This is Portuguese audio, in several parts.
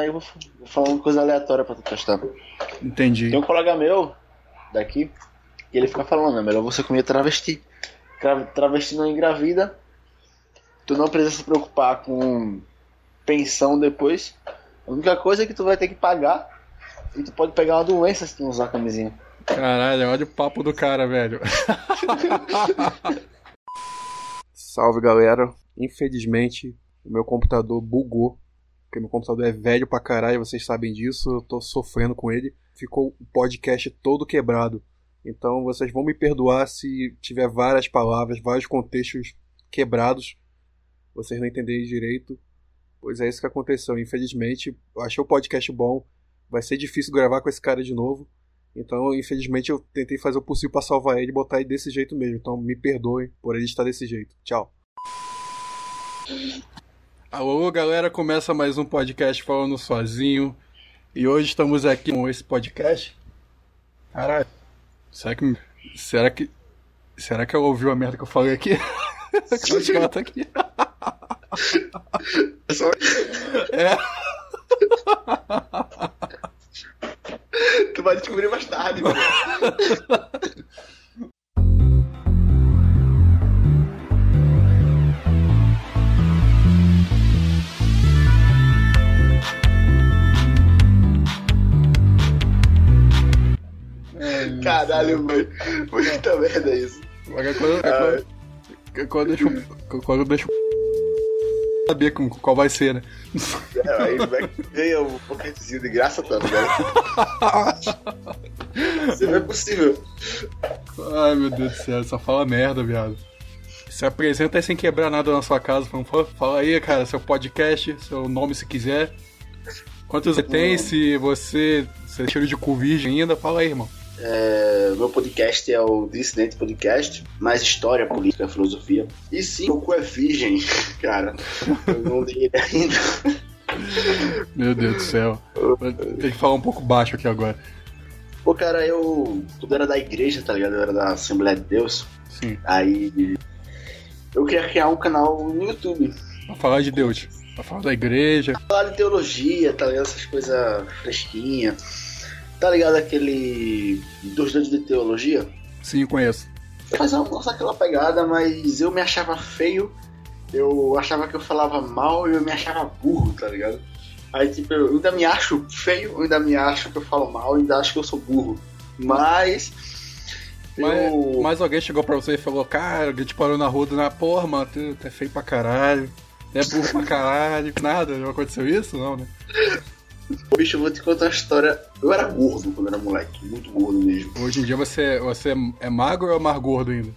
Aí eu vou falar uma coisa aleatória pra tu testar. Entendi. Tem um colega meu daqui e ele fica falando, é melhor você comer travesti. Tra- Travesti não engravida. Tu não precisa se preocupar com pensão depois. A única coisa é que tu vai ter que pagar. E tu pode pegar uma doença se tu não usar a camisinha. Caralho, olha o papo do cara, velho. Salve galera. Infelizmente, o meu computador bugou. Porque meu computador é velho pra caralho, vocês sabem disso. Eu tô sofrendo com ele. Ficou o podcast todo quebrado. Então vocês vão me perdoar se tiver várias palavras, vários contextos quebrados. Vocês não entenderem direito. Pois é isso que aconteceu. Infelizmente, eu achei o podcast bom. Vai ser difícil gravar com esse cara de novo. Então, infelizmente, eu tentei fazer o possível pra salvar ele e botar ele desse jeito mesmo. Então, me perdoem por ele estar desse jeito. Tchau. Alô, galera, começa mais um podcast falando sozinho. E hoje estamos aqui com esse podcast. Caralho. Será que. Será que. Será que ela ouviu a merda que eu falei aqui? Acho que ela tá aqui. É. Tu vai descobrir mais tarde, mano. Caralho, mano. Muita merda isso. Agora quando, é quando, é quando eu deixo. Quando eu deixo. Saber com- qual vai ser, né? É, aí vai ganha um pocketzinho de graça, tá ligado? Isso não é possível. Ai meu Deus do céu, só fala merda, viado. Se apresenta aí sem quebrar nada na sua casa. Fala, "Pô, fala aí, cara, seu podcast, seu nome se quiser. Quantos você tem? Se você. Se é cheiro de cu virgem ainda, fala aí, irmão. É, meu podcast é o Dissidente Podcast, mais história, política, filosofia. E sim, o cu é virgem, cara. Eu não li ele ainda. Meu Deus do céu. Tem que falar um pouco baixo aqui agora. Pô, cara, eu. Tudo era da igreja, tá ligado? Eu era da Assembleia de Deus. Sim. Aí. Eu queria criar um canal no YouTube. Pra falar de Deus. Pra falar da igreja. Falar de teologia, tá ligado? Essas coisas fresquinhas. Tá ligado aquele. Dos dedos de teologia? Sim, conheço. Não aquela pegada, mas eu me achava feio, eu achava que eu falava mal e eu me achava burro, tá ligado? Aí, tipo, eu ainda me acho feio, eu ainda me acho que eu falo mal, ainda acho que eu sou burro. Mas. Mas, eu... mas alguém chegou pra você e falou, cara, alguém te parou na rua do na porra, mano, tu, tu é feio pra caralho. É burro pra caralho. Nada, não aconteceu isso? Não, né? Bicho, eu vou te contar uma história. Eu era gordo quando era moleque, muito gordo mesmo. Hoje em dia você, você é magro ou é mais gordo ainda?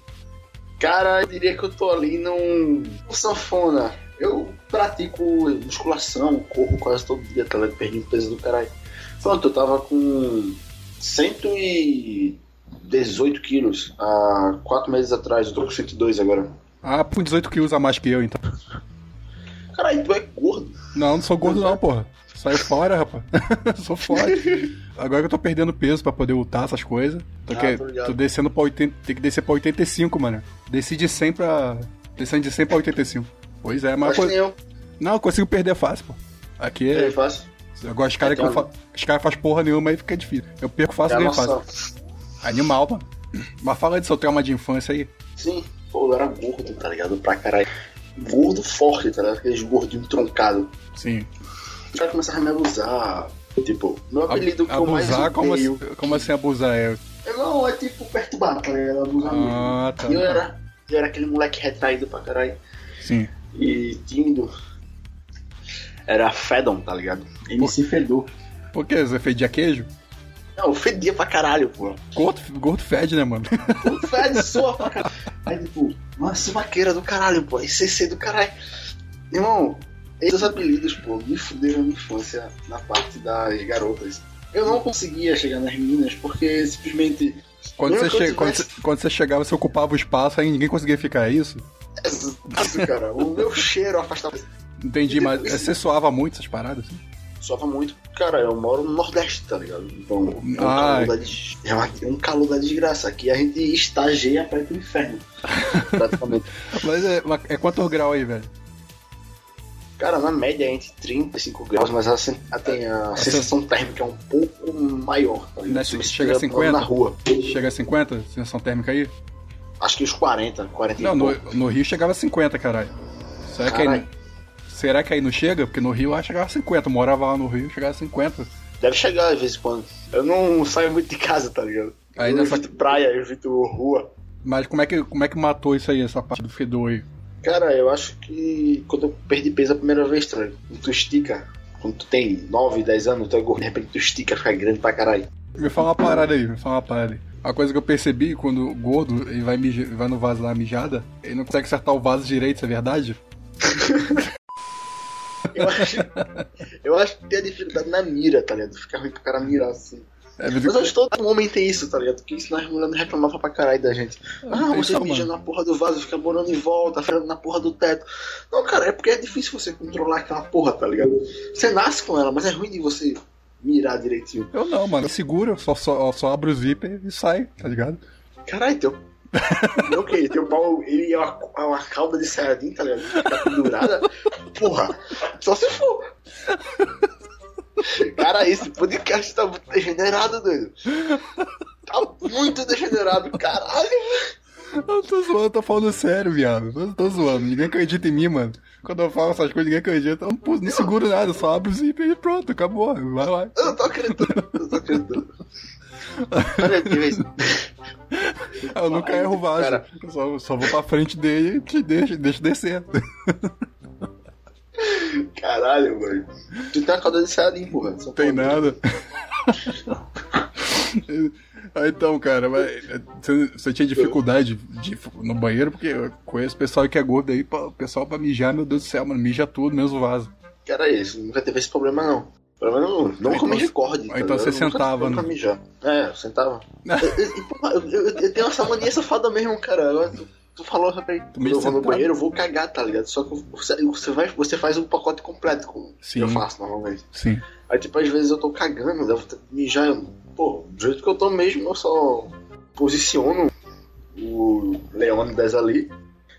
Cara, eu diria que eu tô ali num. sanfona. Eu pratico musculação, corro quase todo dia, tá ligado? Perdi um peso do caralho. Pronto, eu tava com 118 quilos há 4 meses atrás, eu tô com 102 agora. Ah, com 18 quilos a mais que eu, então. Caralho, tu é gordo. Não, não sou gordo não, porra. Sai fora, rapaz. sou forte. Agora que eu tô perdendo peso pra poder lutar essas coisas. Tô, Ah, que- tô descendo pra 80. Tem que descer pra 85, mano. Desci de 100 pra. Descendo de 100 pra 85. Pois é, mas. Acho que eu. Não, eu consigo perder fácil, pô. Aqui É é. fácil. Agora os caras que Então- eu fa... Os caras fazem porra nenhuma aí fica difícil. Eu perco fácil É ganho fácil. nossa. Animal, mano. Mas fala de seu trauma de infância aí. Sim, pô, eu era gordo, tá ligado? Pra caralho. Gordo forte, tá ligado? Aqueles gordinhos troncados. Sim. Os caras começaram a me abusar. Tipo, meu apelido que eu mais abusar? Como odeio. assim, como assim abusar? É... Não, é tipo perturbar, tá ligado? Abusar mesmo. Ah, tá. E eu era, eu era aquele moleque retraído pra caralho. Sim. E tímido. Era Fedon, tá ligado? MC Fedor. Por que? Você fedia queijo? Não, eu fedia pra caralho, pô. Gordo, gordo fede, né, mano? O Fed soa pra caralho. Aí, tipo, nossa, vaqueira do caralho, pô. ICC do caralho. Irmão, esses apelidos, pô, me fuderam na minha infância na parte das garotas. Eu não conseguia chegar nas meninas porque simplesmente. Quando você, che... quando, você... quando você chegava, você ocupava o espaço, aí ninguém conseguia ficar, é isso? Isso, cara. o meu cheiro afastava. Entendi, mas você soava muito essas paradas? Assim? Soava muito. Cara, eu moro no Nordeste, tá ligado? Então, é um, Ah. calor, da des... é é um calor da desgraça. Aqui a gente estageia pra ir pro inferno. praticamente. Mas é, é quantos graus aí, velho? Cara, na média é entre 35 graus, mas a, sen- a, tem a sensação térmica é um pouco maior. Tá? Né, chega a estiver 50? Na rua. Chega a 50, sensação térmica aí? Acho que os 40, 40 e Não, no, no Rio chegava a 50, caralho. Será que, aí, Caralho. será que aí não chega? Porque no Rio lá chegava a 50. Eu morava lá no Rio chegava a 50. Deve chegar de vez em quando. Eu não saio muito de casa, tá ligado? Aí eu nessa- evito praia, eu evito rua. Mas como é que, como é que matou isso aí, essa parte do fedor aí? Cara, eu acho que quando eu perdi peso a primeira vez, tá ligado? Quando tu estica, quando tu tem 9, 10 anos, tu é gordo, de repente tu estica, fica grande pra caralho. Me fala uma parada aí, me fala uma parada aí. A coisa que eu percebi quando o gordo ele vai, vai no vaso lá mijada, ele não consegue acertar o vaso direito, isso é verdade? Eu acho, eu acho que tem a dificuldade na mira, tá ligado? Fica ruim pro cara mirar assim. É, mas Mas acho que todo homem tem isso, tá ligado? Porque isso nós mulheres reclamavam pra caralho da gente. Ah, tem você isso, mija na porra do vaso, fica morando em volta, ferrando na porra do teto. Não, cara, é porque é difícil você controlar aquela porra, tá ligado? Você nasce com ela, mas é ruim de você mirar direitinho. Eu não, mano. Eu seguro, só, só, só abro o zíper e sai, tá ligado? Caralho, teu. Não, que teu pau, ele é uma, é uma cauda de sardinha, tá ligado? Fica pendurada. Porra, só se for. Cara, esse podcast tá muito degenerado, doido. Tá muito degenerado, caralho. Eu tô zoando, eu tô falando sério, viado. Eu tô zoando, ninguém acredita em mim, mano. Quando eu falo essas coisas, ninguém acredita. Eu não, pus- não seguro nada, só abro o zíper e pronto, acabou. Vai lá. Eu não tô acreditando, eu não tô acreditando. Olha aqui, velho. Eu nunca erro o vaso. Só, só vou pra frente dele e te deixo, deixo descer. Caralho, mano. Tu tem uma cauda de sardinha, porra. Só Tem nada. Ah, então, cara, mas, você, tinha dificuldade de no banheiro, porque eu conheço pessoal que é gordo aí, o pessoal pra mijar, meu Deus do céu, mano, mija tudo, mesmo o vaso. Cara, isso. Nunca teve esse problema, não. Pelo menos não, não Então me você- recorde. tá então você sentava, né? mijar. É, eu sentava. Eu- eu, eu- eu tenho essa mania safada mesmo, cara. Eu- Tu, falou, rapaz, eu vou no banheiro, eu vou cagar, tá ligado? Só que você, você, vai, você faz um pacote completo, como Sim. eu faço normalmente. Sim. Aí, tipo, às vezes eu tô cagando, devo mijar. eu- Pô, do jeito que eu tô mesmo, eu só posiciono o Leônidas ali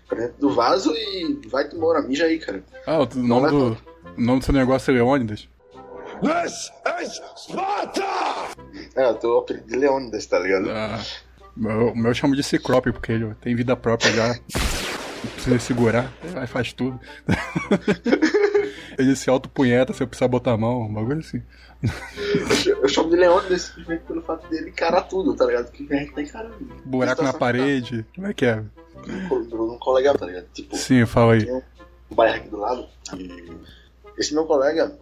pra dentro do vaso e vai te embora, mija aí, cara. Ah, o nome, leva. do, o nome do seu negócio é Leônidas? This is Sparta! É, eu tô apelido de Leônidas, tá ligado? Ah, o meu, eu chamo de Ciclope, porque ele tem vida própria já. Não precisa segurar, aí faz tudo. ele se autopunheta se eu precisar botar a mão, um bagulho assim. Eu ch- Eu chamo de Leônidas simplesmente pelo fato dele encarar tudo, tá ligado? Que a gente tá encarando. Buraco na Situação parede, como é que é? tá no colega, tá ligado? Tipo, Sim, fala aí. um bairro aqui do lado. Esse meu colega,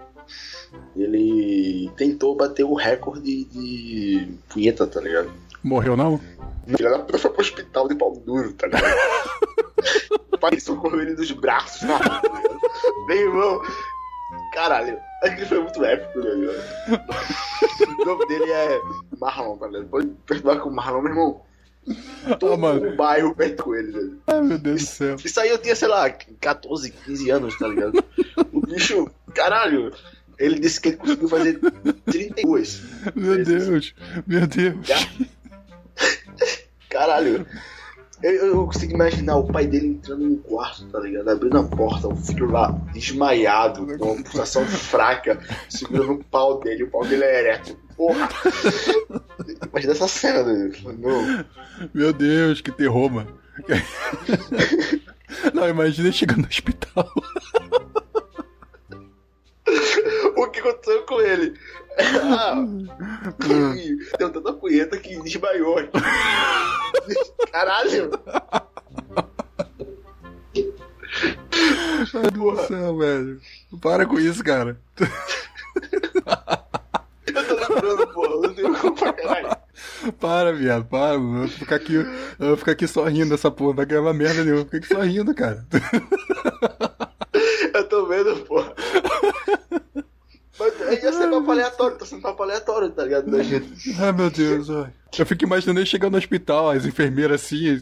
ele tentou bater o recorde de punheta, tá ligado? Morreu não? Filha da puta foi pro hospital de pau duro, tá ligado? pai socorreu ele dos braços, tá ligado? Meu irmão, caralho, aquilo foi muito épico, ligado? O nome dele é Marlon, tá ligado? Pode perdoar com o Marlon, meu irmão. Todo Ah, mano. o bairro perto com ele, velho. Ai, meu Deus do céu. Isso aí eu tinha, sei lá, 14, 15 anos, tá ligado? O bicho, caralho, ele disse que ele conseguiu fazer 32. Meu vezes. Deus, meu Deus. Caralho. Eu, eu consigo imaginar o pai dele entrando no quarto, tá ligado? Abrindo a porta, o filho lá desmaiado, com uma pulsação fraca, segurando o pau dele, o pau dele é ereto. Porra! Imagina essa cena, velho. Não. Meu Deus, que terror, mano. Não, imagina ele chegando no hospital. O que aconteceu com ele? Ah, deu tanta punheta que desmaiou. Caralho! Meu Deus do céu, velho. Para com isso, cara. Eu tô lembrando, porra. Eu não tenho culpa, caralho. Para, viado, para. Eu vou ficar aqui, eu vou ficar aqui só rindo dessa porra. Não vai gravar merda nenhuma. Fica aqui só rindo, cara. Eu tô vendo, porra. Mas aí ia ser papo aleatório, tá sendo papo aleatório, tá ligado? Da gente. Ai, meu Deus, ai. Eu fico imaginando ele chegando no hospital, as enfermeiras assim.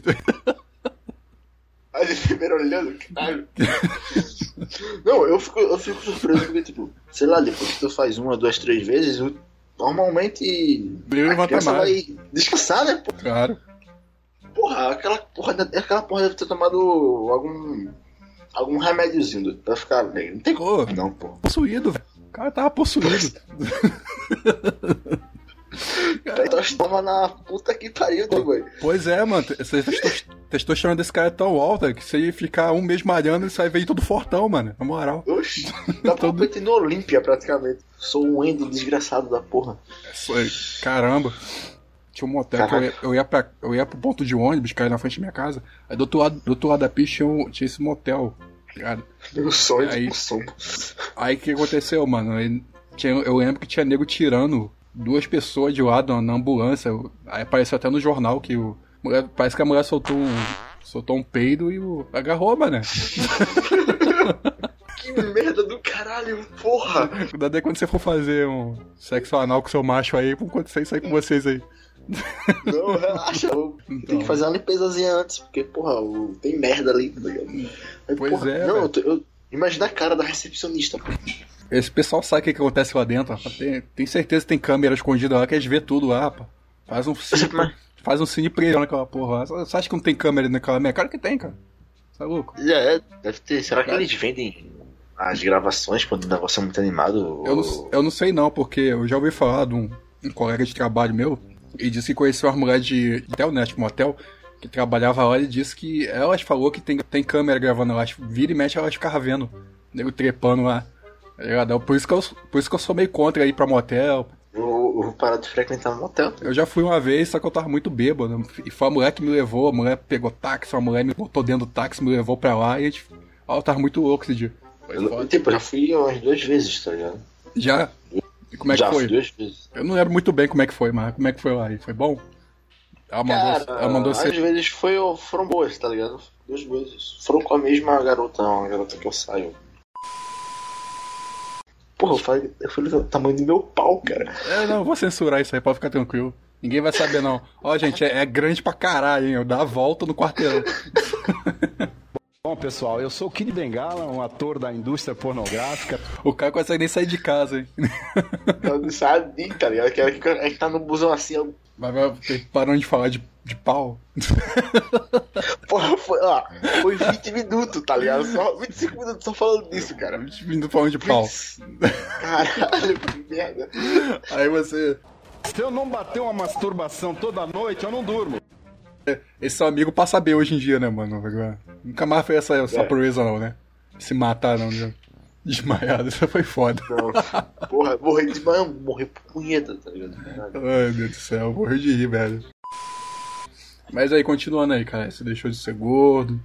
Ele primeiro olhando, caralho. Não, eu fico, eu fico surpreso porque, tipo, sei lá, depois que tu faz uma, duas, três vezes, normalmente Ele a criança vai descansar, né? pô? Claro. Porra, aquela porra, aquela porra deve ter tomado algum algum remédiozinho pra ficar alegre. Não tem como, não, pô. Possuído, velho. O cara tava possuído. Testosterona na puta que pariu, né, boy? pois é, mano. Essa testos- testosterona desse cara é tão alta que se ele ficar um mês malhando, ele sai veio todo fortão, mano. Na moral. Oxi, dá pra competir no Olímpia praticamente. Sou um endo desgraçado da porra. Foi- Caramba. Tinha um motel que eu ia, eu, ia pra, eu ia pro ponto de ônibus, cair na frente da minha casa. Aí do outro lado, do outro lado da pista tinha, um- tinha esse motel. Ligado? Meu sonho Aí- de som. Aí o que aconteceu, mano? Tinha- eu lembro que tinha nego tirando duas pessoas de lado na, na ambulância. Aí apareceu até no jornal que o. mulher- parece que a mulher soltou um. Soltou um peido e o. Agarrou, mano. Que merda do caralho, porra. Cuidado aí quando você for fazer um sexo anal com seu macho aí, vão acontecer isso aí com vocês aí. Não, relaxa. Então. Tem que fazer uma limpezazinha antes, porque, porra, tem merda ali, tá ligado? Aí, Pois porra, é, Não, eu, eu- imagina a cara da recepcionista, pô. Esse pessoal sabe o que, que acontece lá dentro. ó. Tem, tem certeza que tem câmera escondida lá que eles vê tudo lá, pô. Faz um cine, faz um cine preso naquela porra lá. Você acha que não tem câmera naquela minha cara que tem, cara? Tá louco? É, deve ter. Será que eles vendem as gravações quando o negócio é muito animado? Eu não, eu não sei não, porque eu já ouvi falar de um, um colega de trabalho meu e disse que conheceu uma mulher de, de Telnet, motel, que trabalhava lá e disse que elas falou que tem, tem câmera gravando lá. Vira e mexe, elas ficavam vendo. Nego trepando lá. Tá ligado? Por isso, que eu, por isso que eu sou meio contra ir pra motel. Eu, vou parar de frequentar um motel. Eu já fui uma vez, só que eu tava muito bêbado. E foi a mulher que me levou, a mulher pegou táxi, a mulher me botou dentro do táxi, me levou pra lá e a gente. Ó, eu tava muito louco esse dia. Foi Eu, foda. tipo, eu já fui umas duas vezes, tá ligado? Já? E como é que já foi? duas vezes. Eu não lembro muito bem como é que foi, mas como é que foi lá? E Foi bom? Ela mandou, Cara, ela mandou às vezes foi, foram boas, tá ligado? Duas vezes. Foram com a mesma garota, uma garota que eu saio. Porra, eu falei, eu falei do tamanho do meu pau, cara. É, não, vou censurar isso aí, pode ficar tranquilo. Ninguém vai saber, não. Ó, gente, é, é grande pra caralho, hein? Eu dá a volta no quarteirão. Bom, pessoal, eu sou o Kid Bengala, um ator da indústria pornográfica. O cara consegue nem sair de casa, hein? Eu não sabe, tá ligado? Que a gente tá no busão assim, eu... Vai, vai, parando de falar de, de pau. Porra, foi, ó, foi 20 minutos, tá ligado? Só 25 minutos só falando disso, cara. Vindo falando de pau. Caralho, que merda. Aí você. Se eu não bater uma masturbação toda noite, eu não durmo. Esse seu amigo passa saber hoje em dia, né, mano? Nunca mais fez essa, essa É. proeza, não, né? Se matar, não, né? Desmaiado, isso foi foda. Não, porra, morri de manhã, morri por punheta, tá ligado? Ai, meu Deus do céu, morri de rir, velho. Mas aí, continuando aí, cara, você deixou de ser gordo,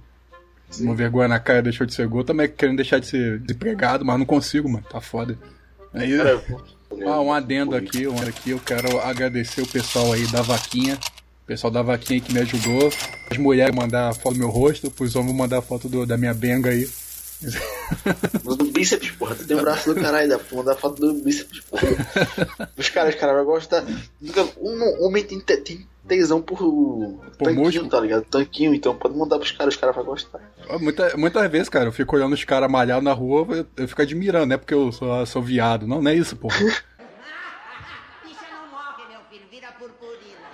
uma vergonha na cara deixou de ser gordo, também querendo deixar de ser desempregado, mas não consigo, mano, tá foda. Aí, vou- ah, um adendo aqui, um adendo aqui, eu quero agradecer o pessoal aí da vaquinha, pessoal da vaquinha aí que me ajudou, as mulheres mandar foto do meu rosto, pros homens mandar foto do- da minha benga aí. Do bíceps, porra. Tu tem um braço do caralho, dá pra mandar foto do bíceps, porra. Os caras, os caras vão gostar. Nunca- Um homem tem, te- tem tesão por, tanquinho, músculo? tá ligado? Tanquinho, então pode mandar pros caras, os caras vão gostar. Muita, muitas vezes, cara, eu fico olhando os caras malhados na rua, eu, eu fico admirando, não é porque eu sou, sou viado. Não, não é isso, porra. Bicha não morre, meu filho, vira purpurina.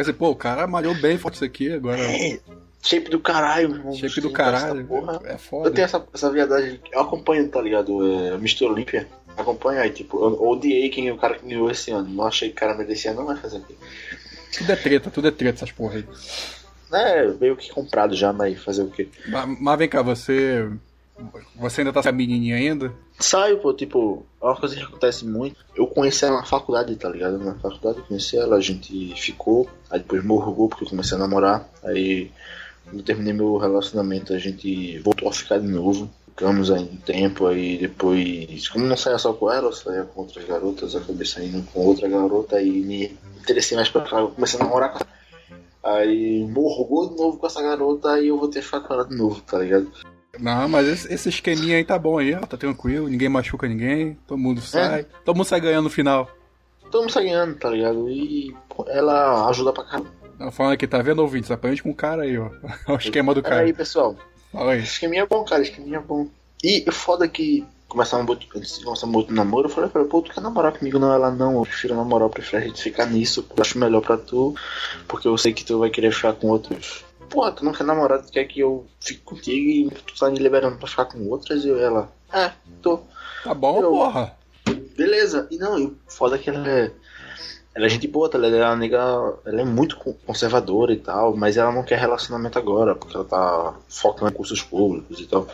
Fica assim, pô, o cara malhou bem forte isso aqui, agora. Shape do caralho, irmão. Shape do caralho. Porra. É foda. Eu tenho essa, essa viadagem, eu acompanho, tá ligado? É, Mr. Olympia. Acompanho aí, tipo, eu odiei quem o cara que ganhou esse ano. Não achei que o cara merecia, não vai fazer aqui. Tudo é treta, tudo é treta essas porra aí. É, meio que comprado já, mas fazer o quê? Mas, mas vem cá, você. Você ainda tá com a menininha ainda? Saio, pô, tipo, é uma coisa que acontece muito. Eu conheci ela na faculdade, tá ligado? Na faculdade eu conheci ela, a gente ficou, aí depois morrugou porque eu comecei a namorar. Aí, quando terminei meu relacionamento, a gente voltou a ficar de novo. Ficamos aí um tempo, aí depois, como não saía só com ela, eu saía com outras garotas, eu acabei saindo com outra garota e me interessei mais pra cá, eu comecei a namorar com ela. Aí morrugou de novo com essa garota, aí eu vou ter que ficar com ela de novo, tá ligado? Não, mas esse, esse esqueminha aí tá bom aí, ó, tá tranquilo, ninguém machuca ninguém, todo mundo sai, todo mundo sai ganhando no final. Estamos ganhando, tá ligado? E ela ajuda pra caramba. Não, falando aqui, tá vendo, ouvintes? Aprende com o cara aí, ó. O esquema do cara. Aí, pessoal, Fala aí. esqueminha é bom, cara, esqueminha é bom. E o foda é que começar um boto, antes de começar um outro namoro, eu falei pra ela, pô, tu quer namorar comigo? Não, ela não, eu prefiro namorar, eu prefiro a gente ficar nisso, eu acho melhor pra tu, porque eu sei que tu vai querer ficar com outros pô, tu não quer namorar, tu quer que eu fique contigo e tu tá me liberando pra ficar com outras? E ela, é, tô. Tá bom, Eu- porra. Beleza. E não, e o foda é que ela é. Ela é gente boa, tá? Ela é uma nega. Ela é muito co- conservadora e tal, mas ela não quer relacionamento agora, porque ela tá focando em cursos públicos e tal.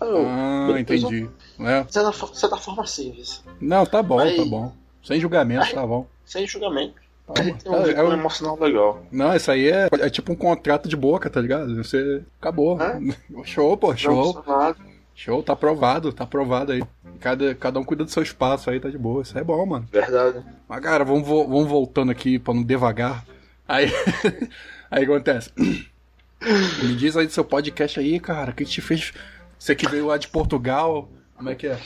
Eu, Ah, entendi. É. De certa, fo- de certa forma, sim, isso. Não, tá bom, Aí- tá bom. Sem julgamento, tá bom. Sem julgamento. Tá tem um É, vínculo é um- emocional legal. Não, isso aí é, é tipo um contrato de boca, tá ligado? Você acabou. Show, pô, Não show. Show, tá aprovado, tá aprovado aí. Cada, cada um cuida do seu espaço aí, tá de boa. Isso é bom, mano. Verdade. Mas, cara, vamos, vamos voltando aqui pra não devagar. Aí, aí acontece. Me diz aí do seu podcast aí, cara. O que te fez. Você que veio lá de Portugal. Como é que é?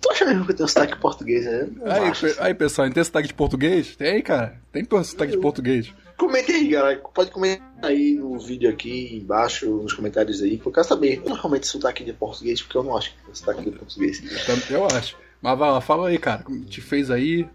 Tu acha mesmo que eu tenho sotaque português? É? Eu Aí, acho. pe- aí pessoal, tem sotaque de português? Tem, cara. Tem sotaque de português. Comenta aí, galera. Pode comentar aí no vídeo aqui embaixo, nos comentários aí, que eu quero saber. Eu não realmente sotaque de português, porque eu não acho que tem sotaque de português. Eu acho. Mas vai lá, fala aí, cara. Como te fez aí?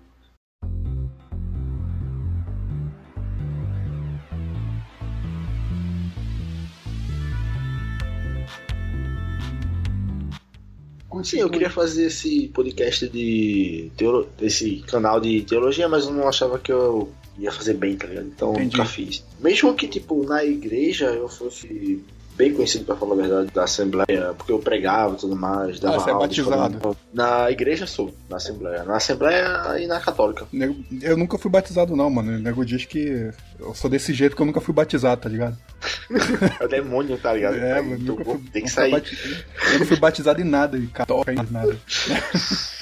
Sim, eu queria fazer esse podcast de teolo... esse canal de teologia, mas eu não achava que eu ia fazer bem, tá ligado? Então eu Entendi. nunca fiz. Mesmo que, tipo, na igreja eu fosse bem conhecido, pra falar a verdade, da Assembleia, porque eu pregava e tudo mais. Dava Ah, você é batizado. escola. Na igreja sou, na Assembleia. Na Assembleia e na Católica. Eu nunca fui batizado, não, mano. O nego diz que eu sou desse jeito que eu nunca fui batizado, tá ligado? É o demônio, tá ligado? É, Aí, mano. Nunca fui, ter que sair. bati- Eu não fui batizado em nada, em católica, em nada.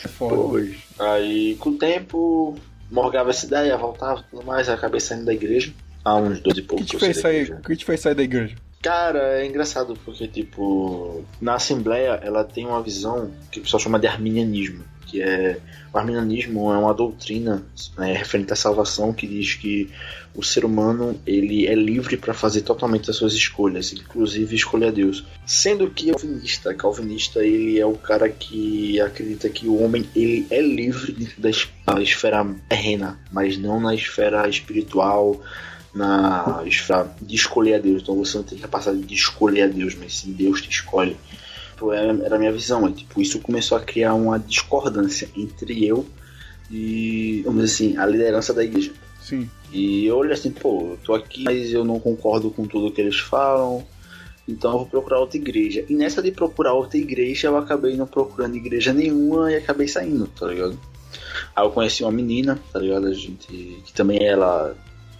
É foda. Pois. Aí, com o tempo, morgava essa ideia, voltava e tudo mais, acabei saindo da igreja. Há uns 12 e O que poucos. O que te fez sair da igreja? Cara, é engraçado porque, tipo, na Assembleia ela tem uma visão que o pessoal chama de arminianismo, que é. O arminianismo é uma doutrina né, referente à salvação que diz que o ser humano ele é livre para fazer totalmente as suas escolhas, inclusive escolher a Deus. Sendo que calvinista, calvinista ele é o cara que acredita que o homem ele é livre dentro da esfera terrena, mas não na esfera espiritual, na de escolher a Deus. Então você não tem capacidade de escolher a Deus, mas sim Deus te escolhe. Tipo, era, era a minha visão. é, tipo, isso começou a criar uma discordância entre eu e, vamos dizer assim, a liderança da igreja. Sim. E eu olho assim, pô, eu tô aqui, mas eu não concordo com tudo que eles falam. Então eu vou procurar outra igreja. E nessa de procurar outra igreja, eu acabei não procurando igreja nenhuma e acabei saindo, tá ligado? Aí eu conheci uma menina, tá ligado? A gente. que também ela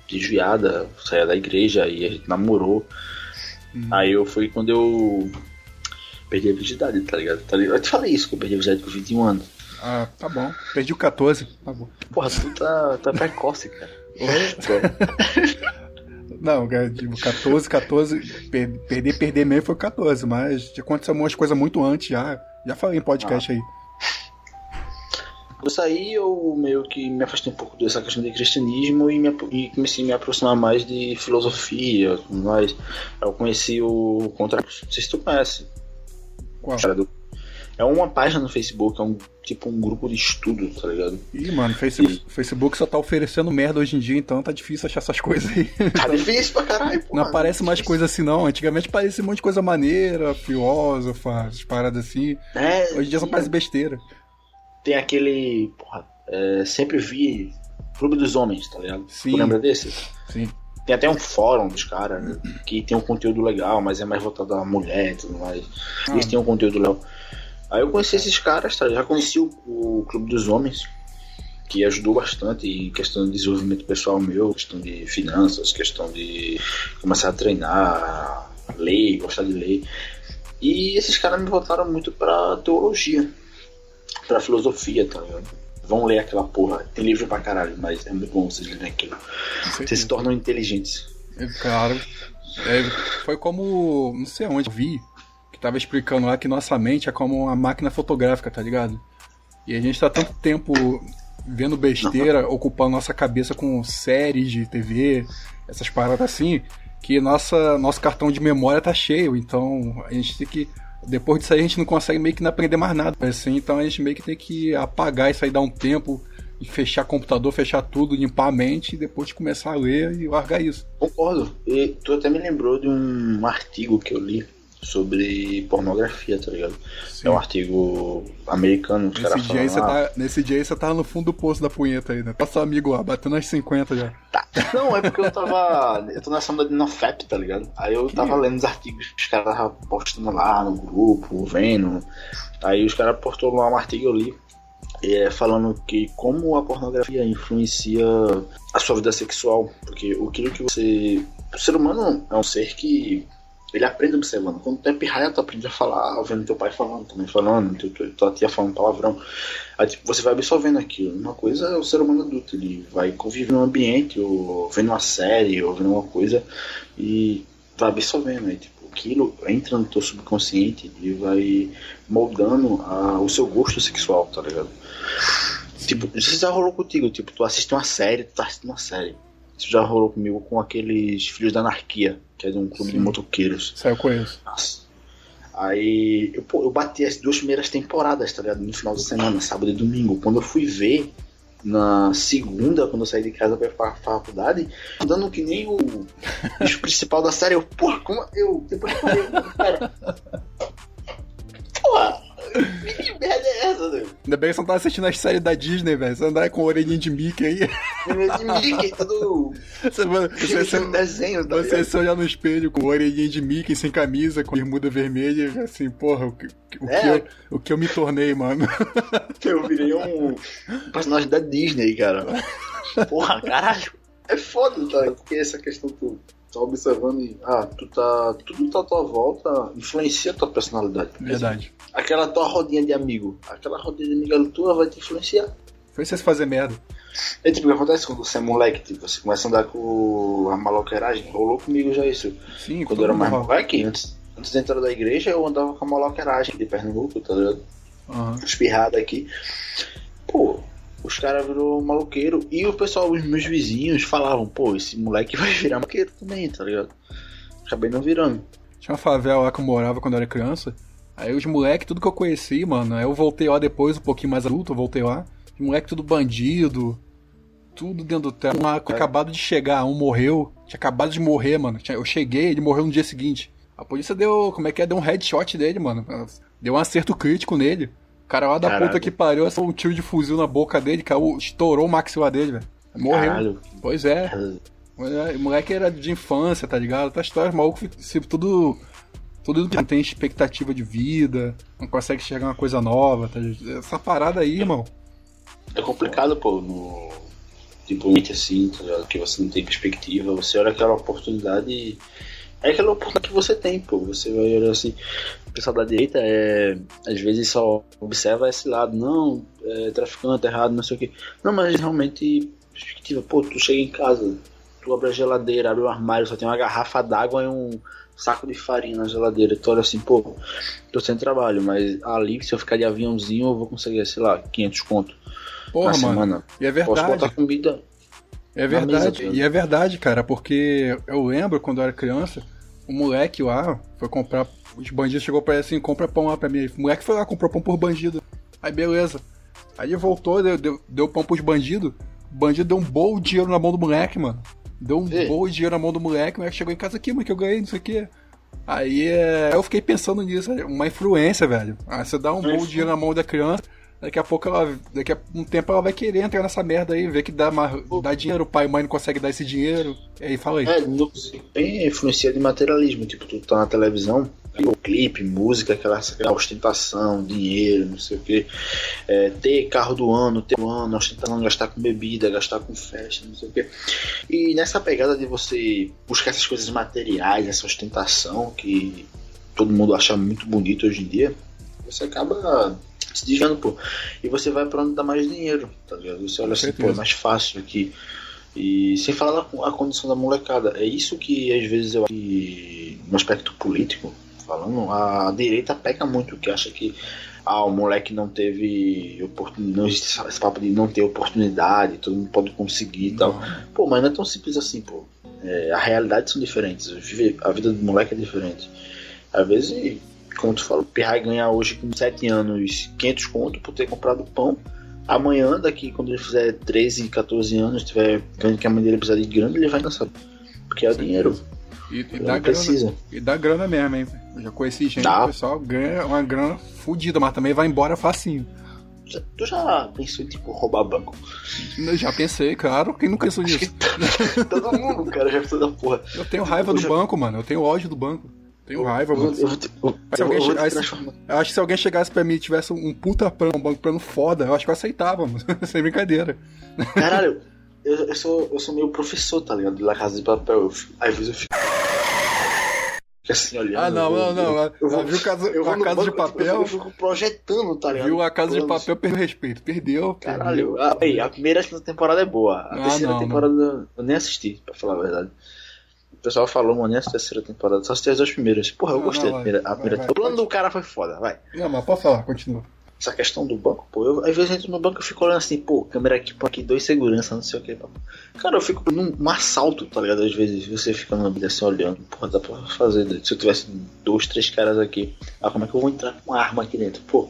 desviada, saía da igreja e a gente namorou. Aí eu foi quando eu perdi a virgindade, tá ligado? Tá ligado? Eu te falei isso, que eu perdi a virgindade com 21 anos. Ah, tá bom. Perdi o 14. Tá bom. Porra, tu tá, tá precoce, cara. Não, cara, tipo, 14, 14. per- Perder, perder mesmo foi 14, mas aconteceu umas coisas muito antes já. Já falei em podcast aí. Eu saí, eu meio que me afastei um pouco dessa questão de cristianismo e, me, e comecei a me aproximar mais de filosofia, mais. Eu conheci o Contra... Não sei se tu conhece. Qual? É uma página no Facebook, é um tipo um grupo de estudo, tá ligado? Ih, mano, Facebook, Facebook só tá oferecendo merda hoje em dia, então tá difícil achar essas coisas aí. Tá difícil pra caralho, pô. Não aparece mais coisa assim, não. Antigamente parecia um monte de coisa maneira, filósofa, essas paradas assim. É, Hoje em dia só parece besteira. Tem aquele. Porra, é, sempre vi Clube dos Homens, tá ligado? Sim. Tu lembra desse? Sim. Tem até um fórum dos caras, né, que tem um conteúdo legal, mas é mais voltado à mulher e tudo mais. Ah. Eles têm um conteúdo legal. Aí eu conheci esses caras, tá? Já conheci o, o Clube dos Homens, que ajudou bastante em questão de desenvolvimento pessoal meu, questão de finanças, questão de começar a treinar, ler, gostar de ler. E esses caras me voltaram muito pra teologia, pra filosofia, tá ligado? Vão ler aquela porra. Tem livro pra caralho, mas é muito bom vocês lerem aquilo. Vocês se tornam inteligentes. É, Claro. É, foi como. Não sei onde eu vi. Que tava explicando lá que nossa mente é como uma máquina fotográfica, tá ligado? E a gente tá tanto tempo vendo besteira, ocupando nossa cabeça com séries de TV, essas paradas assim, que nossa, nosso cartão de memória tá cheio. Então a gente tem que. Depois disso aí a gente não consegue meio que não aprender mais nada. Assim, então a gente meio que tem que apagar isso aí, dar um tempo, de fechar computador, fechar tudo, limpar a mente e depois começar a ler e largar isso. Concordo. E tu até me lembrou de um artigo que eu li sobre pornografia, tá ligado? Sim. É um artigo americano, os Nesse caras dia, aí você falam, ah, tá, nesse dia aí você tá no fundo do poço da punheta aí, né? Tá seu amigo lá, batendo as 50 já. Tá. Não, é porque eu tava. Eu tô nessa onda de NoFap, tá ligado? Aí eu tava lendo os artigos que os caras estavam postando lá no grupo, vendo. Aí os caras postou lá um artigo eu li. é, falando que como a pornografia influencia a sua vida sexual. Porque aquilo que você. O ser humano é um ser que. Ele aprende observando. Quando tu é pirraia, tu aprende a falar, vendo teu pai falando, também falando, teu, teu, tua tia falando palavrão. Aí tipo, você vai absorvendo aquilo. Uma coisa é o ser humano adulto, ele vai conviver num ambiente, ou vendo uma série, ou vendo uma coisa, e vai absorvendo. Aí, tipo, aquilo entra no teu subconsciente e vai moldando a- o seu gosto sexual, tá ligado? Tipo, se já rolou contigo, tipo, tu assiste uma série, tu tá assistindo uma série. Isso já rolou comigo com aqueles Filhos da Anarquia, que é de um clube de Sim. motoqueiros. Isso eu conheço. Nossa. Aí eu, pô, eu bati as duas primeiras temporadas, tá ligado? No final de semana, sábado e domingo. Quando eu fui ver na segunda, quando eu saí de casa pra faculdade, andando que nem o bicho principal da série, eu, porra, como eu. Depois eu falei, cara. Porra, que merda é essa, velho? Ainda bem que você não tá assistindo as séries da Disney, velho. Você andar com a orelhinha de Mickey aí. De Mickey, todo. Você, você, você, um desenho, tá você se olhar no espelho com a orelhinha de Mickey sem camisa, com bermuda vermelha, assim, porra, o que, o, É. que eu, o que eu me tornei, mano. Eu virei um personagem da Disney, cara. Porra, caralho. É foda, tá? Porque essa questão tu observando e. Ah, tu tá. Tudo tá à tua volta influencia a tua personalidade. Verdade. Aquela tua rodinha de amigo. Aquela rodinha de amiga tua vai te influenciar. Foi você se fazer merda. É tipo o que acontece quando você é moleque, tipo, você começa a andar com a maloqueiragem. Rolou comigo já isso. Sim, Quando eu era mais moleque, antes, antes de entrar da igreja, eu andava com a maloqueiragem de Pernambuco, tá ligado? Aham. espirrada aqui. Pô, os caras virou maloqueiro. E o pessoal, os meus vizinhos, falavam, pô, esse moleque vai virar maloqueiro também, tá ligado? Acabei não virando. Tinha uma favela lá que eu morava quando eu era criança. Aí os moleques, tudo que eu conheci, mano. Aí eu voltei lá depois, um pouquinho mais adulto, eu voltei lá. Os moleque tudo bandido. Tudo dentro do teto. Um acabado de chegar, um morreu. Tinha acabado de morrer, mano. Eu cheguei, ele morreu no dia seguinte. A polícia deu, como é que é? Deu um headshot dele, mano. Deu um acerto crítico nele. Cara lá da Caralho. puta que pariu, só um tiro de fuzil na boca dele, caiu, estourou o maxilar dele, velho. Morreu. Caralho. Pois é. O moleque era de infância, tá ligado? Tá história, maluco se tudo. Tudo que não tem expectativa de vida, não consegue enxergar uma coisa nova, tá ligado? Essa parada aí, irmão. É complicado, pô, no. Tipo, mente assim, tá ligado? que você não tem perspectiva, você olha aquela oportunidade e. É aquela oportunidade que você tem, pô. Você vai olhar assim. O pessoal da direita é. Às vezes só observa esse lado, não, é traficante, errado, não sei o que. Não, mas realmente. Perspectiva, pô, tu chega em casa, tu abre a geladeira, abre o armário, só tem uma garrafa d'água e um saco de farinha na geladeira. Tu olha assim, pô, tô sem trabalho, mas ali, se eu ficar de aviãozinho, eu vou conseguir, sei lá, 500 conto Porra, na mano. semana. E é Posso verdade. botar comida. É verdade, e é verdade, cara, porque eu lembro quando eu era criança, o moleque lá foi comprar. Os bandidos chegou pra ele assim, compra pão lá pra mim. O moleque foi lá, comprou pão por bandido. Aí beleza. Aí ele voltou, deu, deu, deu pão pros bandidos. O bandido deu um bom dinheiro na mão do moleque, mano. Deu um Ei. bom dinheiro na mão do moleque, o moleque chegou em casa aqui, mano, que eu ganhei, não sei o quê. Aí é, eu fiquei pensando nisso, uma influência, velho. Ah, você dá um bom dinheiro na mão da criança, daqui a pouco ela. Daqui a um tempo ela vai querer entrar nessa merda aí, ver que dá, dá dinheiro, o pai e mãe não conseguem dar esse dinheiro. E aí fala aí. É, no, tem influência de materialismo. Tipo, tu tá na televisão, o clipe, música, aquela, aquela ostentação, dinheiro, não sei o que. ter carro do ano, ter o ano, ostentação, gastar com bebida, gastar com festa, não sei o que. E nessa pegada de você buscar essas coisas materiais, essa ostentação que todo mundo acha muito bonito hoje em dia, você acaba se desviando, pô. E você vai pra onde dá mais dinheiro, tá ligado? Você olha assim, pô, é mais fácil aqui. E sem falar a condição da molecada, é isso que às vezes eu acho que no aspecto político, falando, a direita pega muito, que acha que ah, o moleque não teve oportunidade, não existe esse papo de não ter oportunidade, todo mundo pode conseguir e tal. Pô, mas não é tão simples assim, pô. É, a realidade são diferentes, a vida do moleque é diferente. Às vezes, como tu falou, o Pirrai ganhar hoje com 7 anos 500 conto por ter comprado pão, Amanhã, daqui, quando ele fizer 13, 14 anos, tiver que a mãe dele precisa de grana, ele vai dançar. Porque é o dinheiro. E, e dá grana. precisa. E dá grana mesmo, hein? Eu já conheci gente, Dá. o pessoal ganha uma grana fodida, mas também vai embora facinho. Tu já pensou em, tipo, roubar banco? Eu já pensei, claro, quem nunca pensou nisso? todo mundo, cara, já pensou da porra. Eu tenho raiva Eu do já- banco, mano. Eu tenho ódio do banco. Tenho raiva, mano. eu, eu, Se eu, alguém aí- acho que se alguém chegasse pra mim e tivesse um puta plano, um banco plano foda, eu acho que eu aceitava, mano. Sem brincadeira. Caralho, eu, sou, eu sou meio professor, tá ligado? Da Casa de Papel. Eu, às vezes eu fico. assim olhando. Ah, não, não, não. eu- vou- Viu casa, eu vou a casa de banco, tipo, papel? Eu fico projetando, tá ligado? Viu a casa de papel, perdeu respeito. Perdeu. Caralho, a, ei, a primeira e a segunda temporada é boa. A Ah, terceira não, temporada eu nem assisti, pra falar a verdade. O pessoal falou, mano, nem a terceira temporada, só assisti as duas primeiras. Porra, eu Não, gostei da primeira. vai, A primeira vai, o plano do cara foi foda, vai. Não, mas pode falar, continua. Essa questão do banco, pô, eu, às vezes eu entro no banco e fico olhando assim, pô, câmera aqui, pô, aqui, dois segurança, não sei o que. Pô. Cara, eu fico num um assalto, tá ligado? Às vezes você fica na vida assim olhando, porra, dá pra fazer. né? Se eu tivesse dois, três caras aqui, ah, como é que eu vou entrar com uma arma aqui dentro? Pô,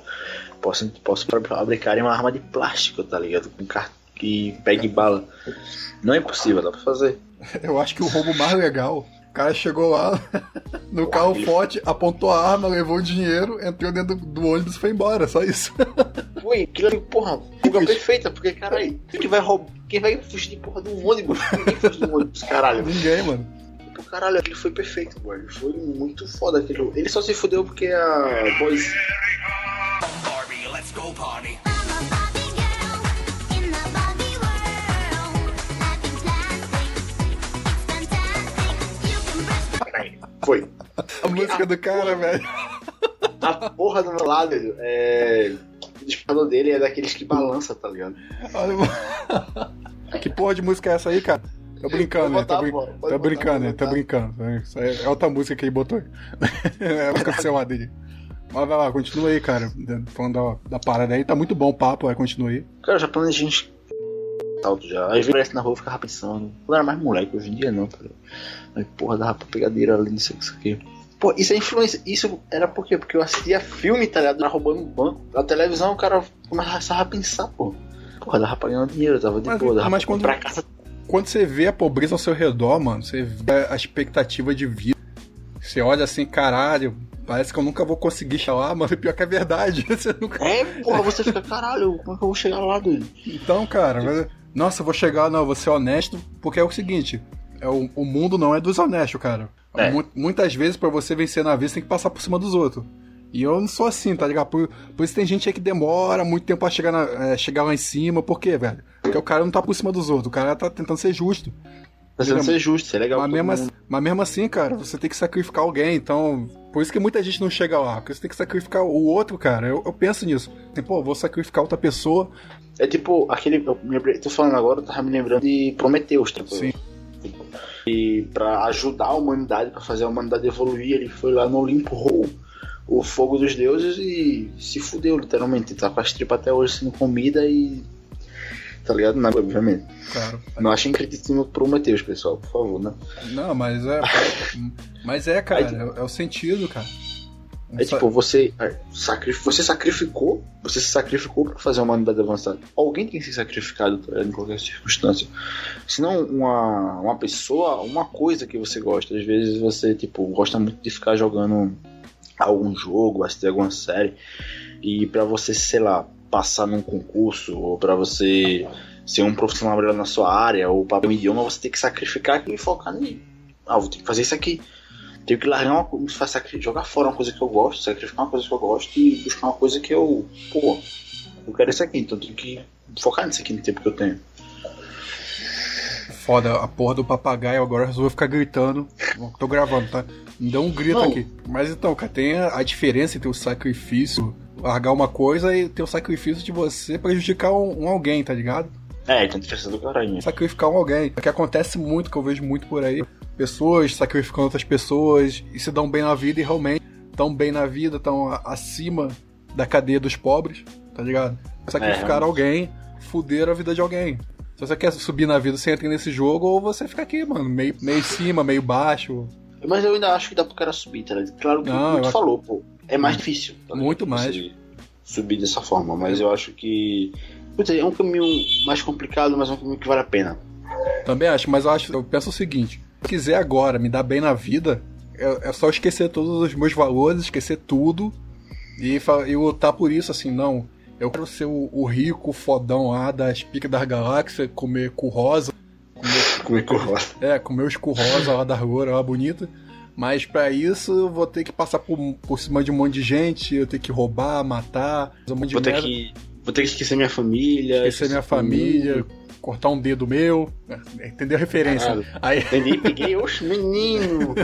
posso, posso fabricar uma arma de plástico, tá ligado? Com cartão que pegue bala. Não é impossível, dá pra fazer. Eu acho que o roubo mais legal. O cara chegou lá no carro ele- forte, apontou a arma, levou o dinheiro, entrou dentro do, do ônibus e foi embora, só isso. Foi, aquilo ali, porra, fuga perfeita, porque, caralho, quem vai roubar, quem vai fugir de porra de um ônibus? Ninguém fuge de um ônibus, caralho. Ninguém, mano. Pô, caralho, aquele foi perfeito, mano. Foi muito foda aquele. Ele só se fudeu porque a Boys. Foi. A música do cara, velho. A porra do meu lado, é. O disparador dele é daqueles que balança, tá ligado? Olha, mano. Que porra de música é essa aí, cara? Tô brincando, né? Tá, brin- tá botar, brincando, né? Tá brincando. né? Isso aí é outra música que ele botou. é a do seu dele. Mas vai lá, continua aí, cara. Falando da, da parada aí, tá muito bom o papo, vai, continua aí. Cara, já planejei gente. Salto já. Às vezes na rua eu ficava pensando. Quando era mais moleque, hoje em dia não, tá ligado? Aí, porra, dava pra pegadeira ali, não sei o que isso aqui. Pô, isso é influência. Isso era por quê? Porque eu assistia filme, tá ligado? Era roubando um banco. Na televisão o cara começava a pensar, pô. Porra, dava pra ganhar dinheiro, tava de Mas- boa, dava mas pra quando- comprar casa. Quando você vê a pobreza ao seu redor, mano, você vê a expectativa de vida. Você olha assim, caralho, parece que eu nunca vou conseguir chegar lá, mas pior que é verdade. Você nunca... É, porra, você fica, caralho, como é que eu vou chegar lá, doido? Então, cara, mas- nossa, eu vou chegar, não, eu vou ser honesto, porque é o seguinte, é o, o mundo não é dos honestos, cara. É. Mu- muitas vezes, pra você vencer na vida, você tem que passar por cima dos outros. E eu não sou assim, tá ligado? Por, por isso tem gente aí que demora muito tempo pra chegar, na- é, chegar lá em cima. Por quê, velho? Porque o cara não tá por cima dos outros, o cara tá tentando ser justo. Tá tentando ser justo, ser legal. Mas mesmo, assim, mas mesmo assim, cara, você tem que sacrificar alguém, então. Por isso que muita gente não chega lá, porque você tem que sacrificar o outro, cara. Eu, eu penso nisso. Tem, pô, vou sacrificar outra pessoa. É tipo, aquele. Eu me lembrei, tô falando agora, eu tava me lembrando de Prometheus, tá? Sim. E pra ajudar a humanidade, pra fazer a humanidade evoluir, ele foi lá no Olimpo, roubou o fogo dos deuses e se fudeu, literalmente. Tá com as tripas até hoje sendo comida e. Tá ligado? Não, obviamente. Claro. Não achem crítica no Prometheus, pessoal, por favor, né? Não, mas é. mas é, cara, é, é o sentido, cara. É tipo, você, é, você sacrificou, você se sacrificou pra fazer a humanidade avançar. Alguém tem que ser sacrificado tá em qualquer circunstância. Se não uma, uma pessoa, uma coisa que você gosta. Às vezes você, tipo, gosta muito de ficar jogando algum jogo, assistir alguma série. E pra você, sei lá, passar num concurso, ou pra você ser um profissional melhor na sua área, ou para um idioma, você tem que sacrificar e focar em. Ah, vou ter que fazer isso aqui. Tenho que largar uma coisa, jogar fora uma coisa que eu gosto, sacrificar uma coisa que eu gosto e buscar uma coisa que eu. Pô, eu quero isso aqui, então tenho que focar nisso aqui no tempo que eu tenho. Foda, a porra do papagaio agora resolveu ficar gritando. Tô gravando, tá? Me deu um grito Não. aqui. Mas então, cara, tem a, a diferença entre o sacrifício, largar uma coisa e ter o sacrifício de você prejudicar um, um alguém, tá ligado? É, então diferença do caralho. sacrificar um alguém. O que acontece muito, que eu vejo muito por aí, pessoas sacrificando outras pessoas e se dão bem na vida e realmente estão bem na vida, estão acima da cadeia dos pobres, tá ligado? Sacrificar É, alguém, fuder a vida de alguém. Se você quer subir na vida, você entra nesse jogo ou você fica aqui, mano, meio, meio em cima, meio baixo. Mas eu ainda acho que dá pro cara subir, tá ligado? Claro que Não, como eu tu acho- falou, pô. É mais difícil. tá? Muito mais. Subir dessa forma, mas eu acho que Putz, é um caminho mais complicado, mas é um caminho que vale a pena. Também acho, mas eu acho, eu penso o seguinte: se quiser agora me dar bem na vida, é, é só esquecer todos os meus valores, esquecer tudo e, e lutar por isso, assim, não. Eu quero ser o, o rico, fodão lá das picas das galáxias, comer cu rosa, é que eu gosto? é, comer os cu rosa lá da loura lá bonita. Mas pra isso eu vou ter que passar por, por cima de um monte de gente, eu tenho que roubar, matar, um monte de Vou ter merda, que. Vou ter que esquecer minha família. esquecer minha família, cortar um dedo meu. é, Entendeu a referência? Caralho. Aí, Entendi, peguei. Oxe, menino!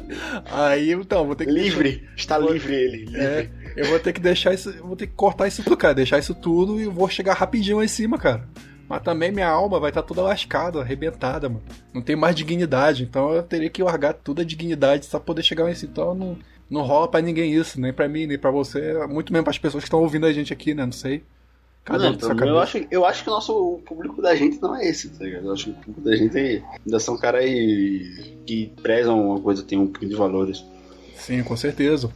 aí então, vou ter que livre! Está livre ele. Livre. É, eu vou ter que deixar isso, vou ter que cortar isso tudo, cara, deixar isso tudo e vou chegar rapidinho lá em cima, cara. Mas também minha alma vai estar toda lascada, arrebentada, mano. Não tem mais dignidade, então eu teria que largar toda a dignidade só pra poder chegar cima. Então não, não rola pra ninguém isso, nem pra mim, nem pra você, muito menos pras pessoas que estão ouvindo a gente aqui, né? Não sei. Cada um Não, então, eu, acho, eu acho que o nosso o público da gente não é esse, tá ligado? Eu acho que o público da gente ainda são caras que prezam uma coisa, tem um pouquinho de valores. Sim, com certeza.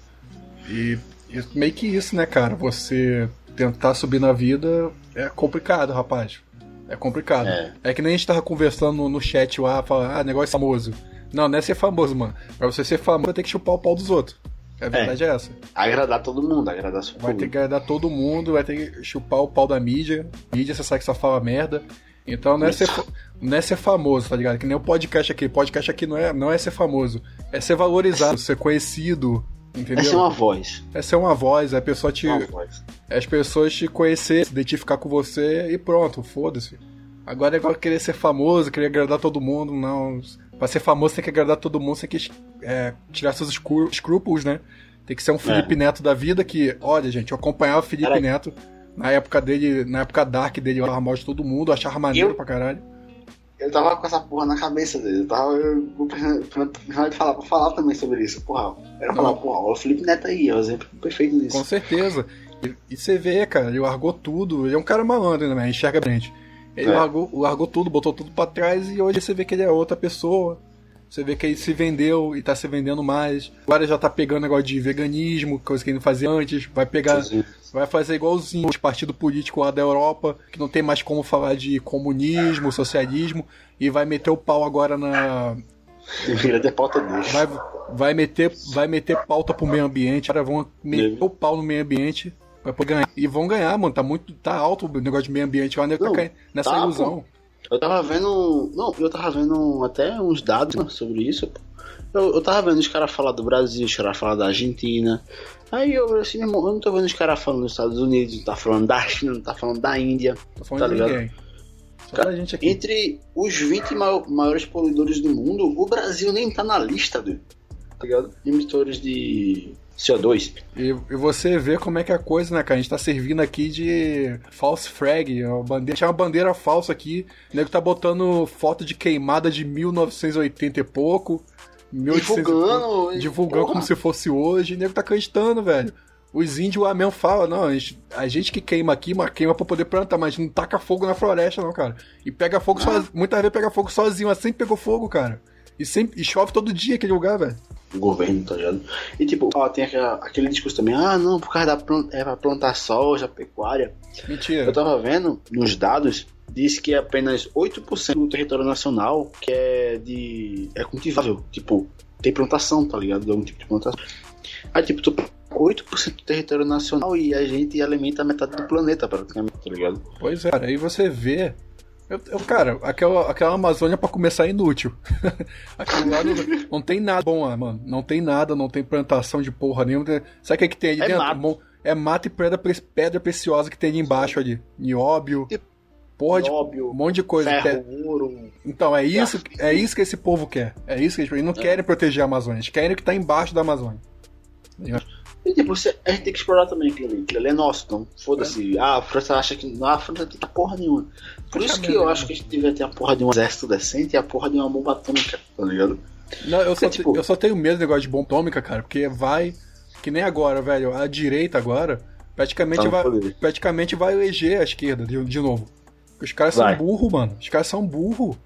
E, e meio que isso, né, cara? Você tentar subir na vida é complicado, rapaz. É complicado. É. É, que nem a gente tava conversando no, chat lá, falando, ah, negócio famoso. Não, não é ser famoso, mano. Pra você ser famoso, vai ter que chupar o pau dos outros. A verdade é, essa. Agradar todo mundo, agradar seu Vai ter público. que agradar todo mundo, vai ter que chupar o pau da mídia. Mídia, você sabe que só fala merda. Então não é, ser, não é ser famoso, tá ligado? Que nem o podcast aqui. Podcast aqui não é, não é ser famoso. É ser valorizado, ser conhecido. Entendeu? Essa é uma voz. É ser uma voz, é a pessoa te. Uma voz. As pessoas te conhecer, se identificar com você e pronto, foda-se. Agora é igual querer ser famoso, querer agradar todo mundo, não. Pra ser famoso tem que agradar todo mundo, você tem que é, tirar seus escrúpulos, né? Tem que ser um Felipe Neto da vida que, olha, gente, eu acompanhava o Felipe Neto na época dele, na época dark dele, eu falava mal de todo mundo, achava maneiro Eu- pra caralho. Eu tava com essa porra na cabeça dele. Eu tava em falar, pra falar também sobre isso. Porra, era falar, porra, olha o Felipe Neto aí, é o exemplo perfeito disso. Com certeza. E, e você vê, cara, ele largou tudo. Ele é um cara malandro, né? Enxerga frente. Ele É. largou, largou tudo, botou tudo pra trás e hoje você vê que ele é outra pessoa. Você vê que ele se vendeu e tá se vendendo mais. Agora já tá pegando negócio de veganismo, coisa que ele não fazia antes. Vai pegar. Sim. Vai fazer igualzinho os partidos políticos lá da Europa, que não tem mais como falar de comunismo, socialismo, e vai meter o pau agora na, Vira até pauta dele. vai, vai, meter, vai meter pauta pro meio ambiente, cara, vão meter o pau no meio ambiente poder ganhar. E vão ganhar, mano, tá muito, tá alto o negócio de meio ambiente lá, né, tá Não, caindo nessa tá, ilusão. Eu tava vendo. Não, eu tava vendo até uns dados sobre isso. Eu, eu tava vendo os caras falar do Brasil, os caras falar da Argentina. Aí eu assim, meu irmão, eu não tô vendo os caras falando dos Estados Unidos, não tá falando da China, não tá falando da Índia. Tô falando Tá de ligado? ninguém. Aqui. Entre os 20 ma- maiores poluidores do mundo, o Brasil nem tá na lista, do, tá ligado? Emissores de CO2. E, e você vê como é que é a coisa, né, cara? A gente tá servindo aqui de false flag. Uma bandeira, tinha uma bandeira falsa aqui. O nego tá botando foto de queimada de 1980 e pouco. 1800 e pouco. Divulgando. divulgando Porra. como se fosse hoje, o nego tá acreditando, velho. Os índios lá mesmo falam, não, a gente, a gente que queima aqui, mas queima pra poder plantar, mas não taca fogo na floresta, não, cara. E pega fogo sozinho. Muitas vezes pega fogo sozinho, mas sempre pegou fogo, cara. E, sempre, e chove todo dia aquele lugar, velho. O governo, tá ligado? E tipo, ó, tem aquela- aquele discurso também, ah não, por causa da planta, é pra plantar soja, pecuária. Mentira. Eu tava vendo nos dados, diz que apenas 8% do território nacional que é de. é cultivável. Tipo, tem plantação, tá ligado? De algum tipo de plantação. Aí tipo, tu 8% do território nacional e a gente alimenta metade do planeta praticamente, tá ligado? Pois é, aí você vê. Eu, eu- cara, aquela, aquela Amazônia pra começar é inútil. Lá não, não tem nada bom lá, mano. Não tem nada, não tem plantação de porra nenhuma. Sabe o que, que tem ali É dentro? mato. É mato e pedra, pedra preciosa que tem ali embaixo ali. Nióbio. Porra de. Um Óbvio, monte de coisa. ferro, ouro. Então, é isso, é isso que esse povo quer. É isso que eles, eles não querem proteger a Amazônia. Eles querem o que tá embaixo da Amazônia. E tipo, a gente tem que explorar também aquilo ali. Aquilo ali é nosso, então foda-se. Ah, a França acha que. Não, a França não tem porra nenhuma. Por isso que eu acho que a gente devia ter a porra de um exército decente e a porra de uma bomba atômica, tá ligado? Não, eu, só Porque, te- tipo- eu só tenho medo do negócio de bomba atômica, cara, porque vai. Que nem agora, velho. A direita agora praticamente, Tá vai, poder. praticamente vai eleger a esquerda de, de novo. Os caras Vai. são burro, mano. Os caras são burro.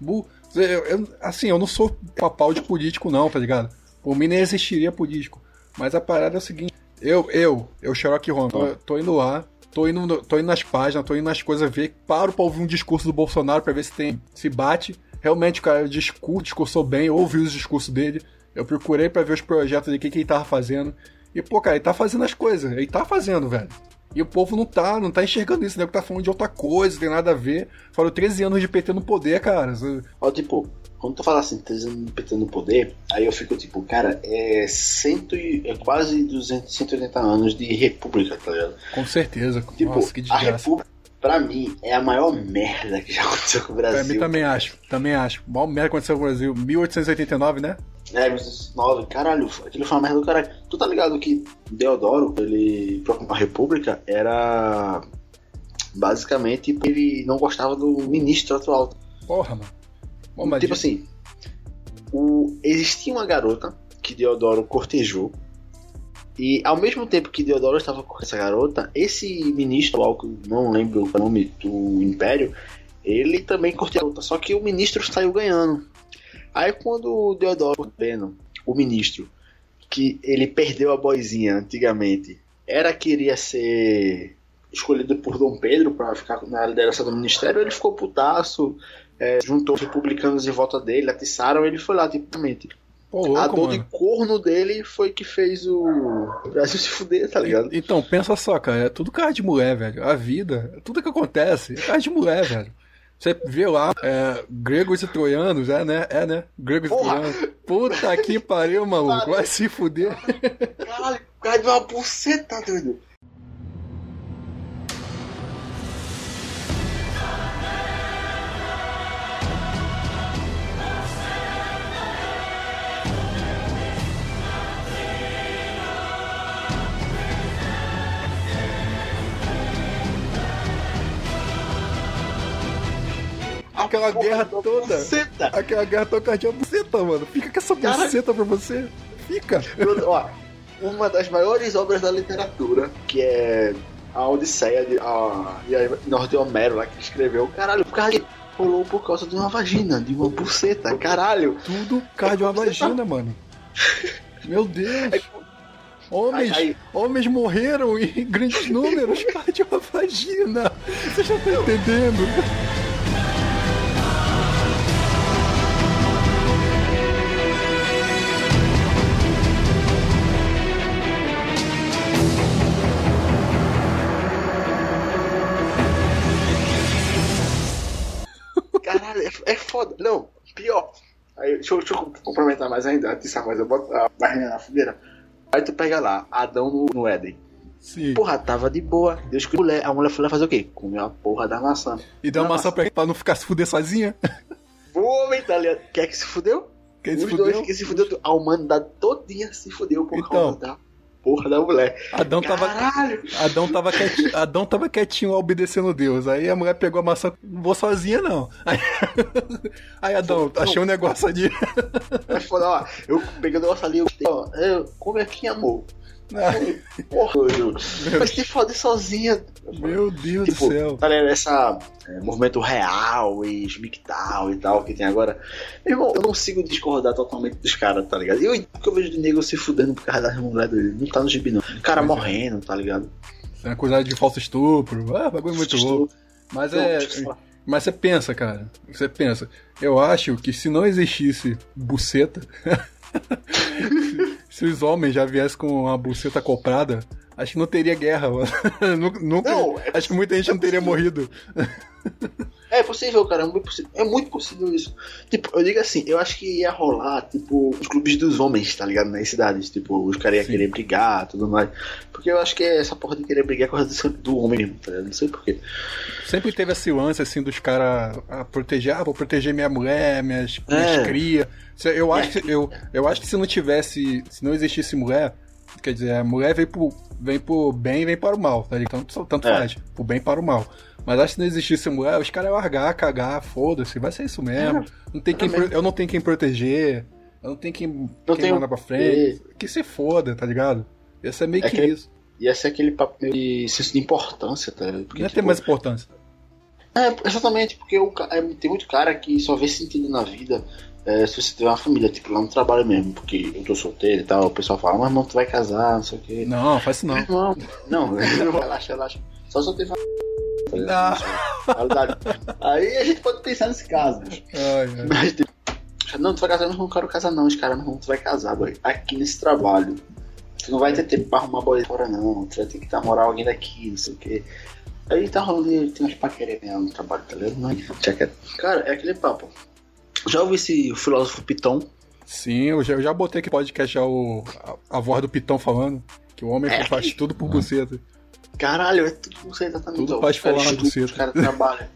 burro. Eu- eu- assim, eu não sou papal de político, não, tá ligado? Por mim nem existiria político. Mas a parada é o seguinte: eu, eu, eu, Sherlock Holmes, tô, tô indo lá, tô indo, tô indo nas páginas, tô indo nas coisas ver, paro pra ouvir um discurso do Bolsonaro pra ver se tem, se bate. Realmente, cara, o discurso, discursou bem, eu ouvi os discursos dele. Eu procurei pra ver os projetos de que, que ele tava fazendo. E, pô, cara, ele tá fazendo as coisas. Ele tá fazendo, velho. E o povo não tá, não tá enxergando isso, né? Que tá falando de outra coisa, tem nada a ver. Foram 13 anos de PT no poder, cara. Ó, tipo, quando tu fala assim, 13 anos de PT no poder, aí eu fico tipo, cara, é, cento e, é quase 200, 180 anos de república, tá ligado? Com certeza. Tipo, Nossa, que a república, pra mim, é a maior merda que já aconteceu com o Pra Brasil. mim também acho, também acho. Mal merda aconteceu no Brasil. 1889, né? É, 1909, caralho, aquilo foi uma merda do caralho. Tu tá ligado que Deodoro, ele proclamou a república, era basicamente ele não gostava do ministro atual. Porra, mano. Bom, tipo assim, o, existia uma garota que Deodoro cortejou. E ao mesmo tempo que Deodoro estava com essa garota, esse ministro, atual, que não lembro o nome do Império, ele também cortejou a garota. Só que o ministro saiu ganhando. Aí quando o Deodoro vendo o ministro que ele perdeu a boizinha antigamente, era que iria ser escolhido por Dom Pedro para ficar na liderança do ministério, ele ficou putaço, é, juntou os republicanos em volta dele, atiçaram, ele foi lá, tipicamente. Pô, a louco, dor mano. de corno dele foi que fez o Brasil se fuder, tá ligado? Então, pensa só, cara, é tudo cara de mulher, velho. A vida, tudo que acontece é cara de mulher, velho. Você vê lá, é, gregos e troianos, é, né? É, né? Gregos Porra! e troianos. Puta que pariu, maluco. Vai se fuder. Caralho, cara deu uma buceta, doido. Aquela guerra toda. buceta. Aquela guerra toda de buceta, mano. Fica com essa buceta pra você. Fica. Ó, uma das maiores obras da literatura, que é a Odisseia de a, e a Norte de Homero, lá que escreveu. Caralho, o cara rolou por causa de uma vagina, de uma buceta, caralho. Tudo cara de uma vagina, mano. Meu Deus. Homens, Aí- aí- homens morreram em grandes números por causa de uma vagina. Você já tá entendendo? É, foda. Não, pior. Aí, deixa, eu, deixa eu complementar mais ainda, atiçar mais, eu boto a barrinha na fogueira. Aí tu pega lá, Adão no, no Éden. Sim. Porra, tava de boa. Deus que mulher, a mulher foi lá fazer o quê? Comeu a porra da maçã. E dá uma maçã pra, pra não ficar se fuder sozinha. O homem, tá ligado? Quem é que se fudeu? Quem se fudeu? dois que se fudeu, a humanidade todinha se fudeu por Então. causa da porra da mulher. Adão tava, Caralho! Adão tava, quietinho, Adão tava quietinho obedecendo Deus. Aí a mulher pegou a maçã, não vou sozinha não. Aí, aí Adão, achei um negócio ali. É foda, ó. Eu peguei o negócio ali, eu, ó, eu, come aqui, amor. Porra, mas te foder sozinha. Meu Deus Tipo, do céu. tá ligado? Essa é, movimento real e Schmictal e tal que tem agora. Meu irmão, eu não consigo discordar totalmente dos caras, tá ligado? Eu eu vejo de nego se fudendo por causa das mulheres dele. Não tá no gibi, não. Cara Pois é. morrendo, tá ligado? É acusado de falso estupro. Ah, bagulho muito Estupro. louco. Mas Não, é. Mas você pensa, cara. Você pensa. Eu acho que se não existisse buceta. se os homens já viessem com uma buceta comprada, acho que não teria guerra, mano. Nunca- Não, é acho que muita gente não teria morrido. É possível, cara, é muito possível. É muito possível isso. Tipo, eu digo assim, eu acho que ia rolar, tipo, os clubes dos homens, tá ligado? Nas cidades. Tipo, os caras iam querer brigar tudo mais. Porque eu acho que essa porra de querer brigar é coisa do, homem mesmo, tá ligado? Não sei porquê. Sempre teve esse lance assim dos caras a proteger, ah, vou proteger minha mulher, minhas, minhas É. cria. Eu acho, que, eu, eu acho que se não tivesse, se não existisse mulher, quer dizer, a mulher vem pro, vem pro bem e vem para o mal, tá ligado? Tanto, tanto É. faz, pro bem e para o mal. Mas acho que se não existisse mulher, os caras iam largar, cagar, foda-se, vai ser isso mesmo. Não tem quem, eu não tenho quem proteger, eu não tenho quem, Não quem tenho- manda pra frente. Que se foda, tá ligado? Ia ser meio É que, que- isso. Ia ser aquele papel de senso de importância, tá ligado? Porque, Não ia ter tipo, mais importância. É, exatamente, porque ca- é, tem muito cara que só vê sentido na vida é, se você tiver uma família, tipo, lá no trabalho mesmo, porque eu tô solteiro e tal, o pessoal fala, mas irmão, tu vai casar, não sei o quê. Não, faz isso não. Não, não, relaxa, relaxa. Só se eu tiver Ah. Aí a gente pode pensar nesse caso. bicho. Ai, ai. Mas, tipo, não, tu vai casar, mas não quero casar não, os caras, não, tu vai casar, boy. Aqui nesse trabalho. Tu não vai ter tempo pra arrumar boy fora não, tu vai ter que namorar alguém daqui, não sei o que. Aí tá rolando, tem umas paqueras mesmo no trabalho, tá ligado? Mas, Cara, é aquele papo. Já ouvi esse filósofo Piton? Sim, eu já, eu já botei aqui podcast já o, a, a voz do Pitão falando. Que o homem É. faz tudo por buceta. Caralho, é tudo, não sei exatamente. Tudo faz falar na buceta. Os caras trabalham.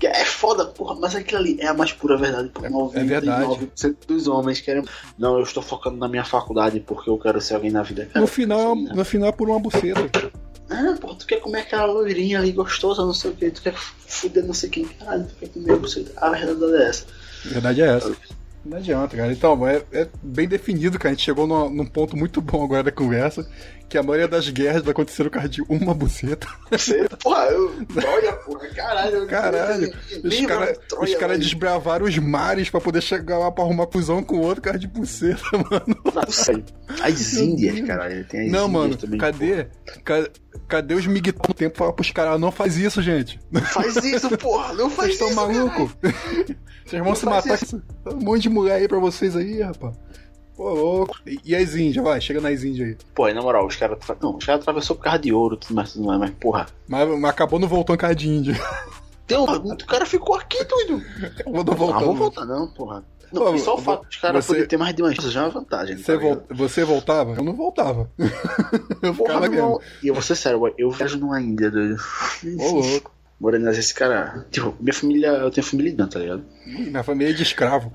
É foda, porra, mas aquilo ali é a mais pura verdade. Por É- é verdade. 99% dos homens querem. Não, eu estou focando na minha faculdade porque eu quero ser alguém na vida. Cara, No final, sim, né? no final é por uma buceta. Ah, porra, tu quer comer aquela loirinha ali gostosa, não sei o que, tu quer fuder não sei quem, caralho, tu quer comer você. A verdade é essa. Verdade é essa. Não adianta, cara. Então, é, é bem definido, cara. A gente chegou num, num ponto muito bom agora da conversa, que a maioria das guerras vai acontecer por causa de uma buceta. Porra, eu. Olha, porra, caralho. Caralho, Os Livra, caras os cara desbravaram os mares pra poder chegar lá pra arrumar cuzão com o outro cara de buceta, mano. Não sei. As Índias, caralho, tem as Não, mano, também. cadê? Ca- Cadê os miguetão no tempo falar pros caras, não faz isso, gente. Faz isso, porra, não faz Vocês isso. estão malucos? Vocês vão Não se matar esse- um monte de mulher aí pra vocês aí, rapaz. Pô, louco. E, e as índias, vai, chega nas índias aí. Pô, na moral, os caras. Tra... Não, os caras atravessou por causa de ouro, tudo mais, tudo mais, mas porra. Mas, mas acabou não voltando com a de índia. Tem um bagulho, o cara ficou aqui, doido. Acabou não Ah, voltando. vou voltar não, porra. Não, Pô, e só o fato dos caras você- poderem ter mais de uma chance já é uma vantagem. Você, tá vol- você voltava? Eu não voltava. eu Porra, ficava aqui. E eu vou ser sério, eu viajo numa Índia, doido. Ô, louco. Morando esse cara. Tipo, minha família, eu tenho família não, tá ligado? Minha família é de escravo.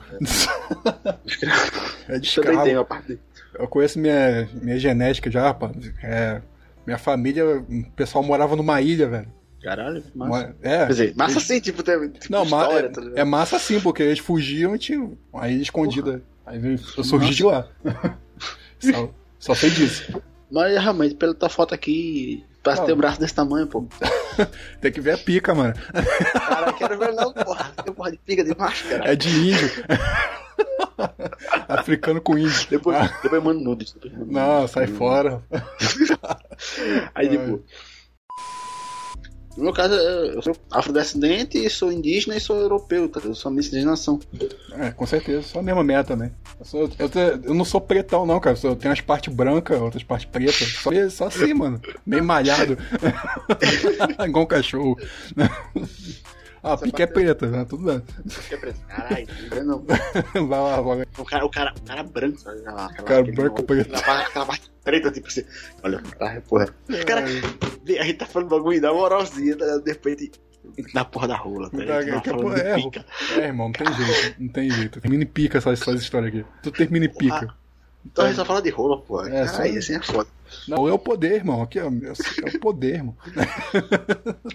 é de Também escravo. tenho a parte. Eu conheço minha, minha genética já, rapaz. É, minha família, o pessoal morava numa ilha, velho. Caralho, massa. É. Quer dizer, massa sim, tipo, tem tipo, Não, ma história, é, tá é massa sim, porque eles fugiam e tinha uma ilha escondida. Aí eu surgi de lá. só, só sei disso. Mas realmente, pela tua foto aqui, Não. ter um braço desse tamanho, pô. Tem que ver a pica, mano. Cara, quero ver não, porra. Tem porra de pica de máscara. É de índio. Africano com índio. Depois, Ah, depois mando nudes. depois mando não, sai fora. Aí, tipo. No meu caso, eu sou afrodescendente, sou indígena e sou europeu, tá? Eu sou miscigenação. É, com certeza, só a mesma merda também. Eu, sou- eu eu não sou pretão, não, cara. Eu, sou- eu tenho umas partes brancas, outras partes pretas. Só, só assim, mano. Meio malhado. Igual um cachorro. Ah, a pica é preta, né? Tudo bem. Que é preto. Caralho, não. Vai lá, vai lá. O cara, o cara, o cara branco, sabe? Aquela, aquela, Cara branco, preto. Aquela, parte- preta, tipo assim. Olha, tá, porra. Cara, a gente tá falando bagulho da moralzinha, tá? ligado? De repente, na porra da rola, tá? ligado? Tá, Tá porra é, pica. É, irmão, não tem jeito. Não tem jeito. Mini pica essas, essas histórias aqui. Tu tem mini pica. Então a gente só fala de rola, porra. É, só- Aí, assim é foda. Não, é o poder, irmão. Aqui, ó. É o poder, irmão.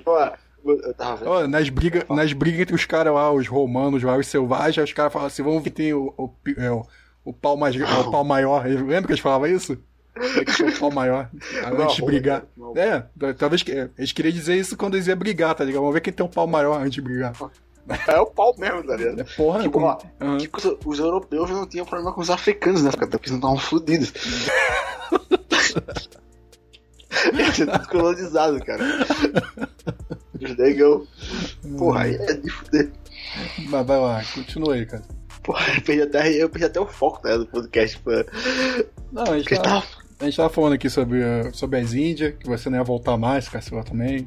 Ó, eu tava. Ó, nas brigas nas brigas entre os caras lá, os romanos lá, os selvagens, os caras falam assim, vamos tem o, o, é, o, o pau mais o pau maior. Lembra que eles falavam isso? Ser o pau maior. Antes de brigar. não. É, talvez que- eles queriam dizer isso quando eles iam brigar, tá ligado? Vamos ver quem tem um pau maior antes de brigar. É o pau mesmo, tá ligado? É porra, Tipo, como- ó, Aham. tipo, os- europeus não tinham problema com os africanos, né? Porque eles não estavam fodidos. Eles tinham tudo colonizado, cara. Os negão. Porra, aí é de fuder. Mas vai lá, continua aí, cara. Porra, eu perdi até, eu perdi até o foco né, do podcast. Pô. Não, a gente, tava, tava. a gente tava falando aqui sobre, uh, sobre as Índias, que você não ia voltar mais, Cassila também.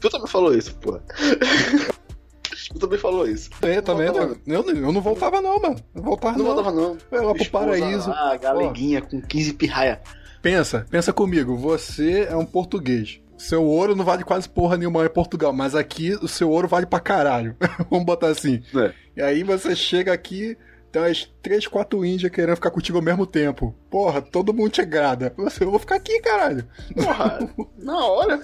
Tu também falou isso, porra. tu também falou isso. Eu também, não, eu, eu não voltava não, mano. Não voltava Não não. voltava, não. Eu ia lá pro paraíso. Lá, galeguinha com 15 pirraia. Pensa, pensa comigo, você é um português. Seu ouro não vale quase porra nenhuma em Portugal, mas aqui o seu ouro vale pra caralho. Vamos botar assim. É. E aí você chega aqui, tem umas três, quatro índias querendo ficar contigo ao mesmo tempo. Porra, todo mundo te agrada. Você, eu vou ficar aqui, caralho. Porra, na hora.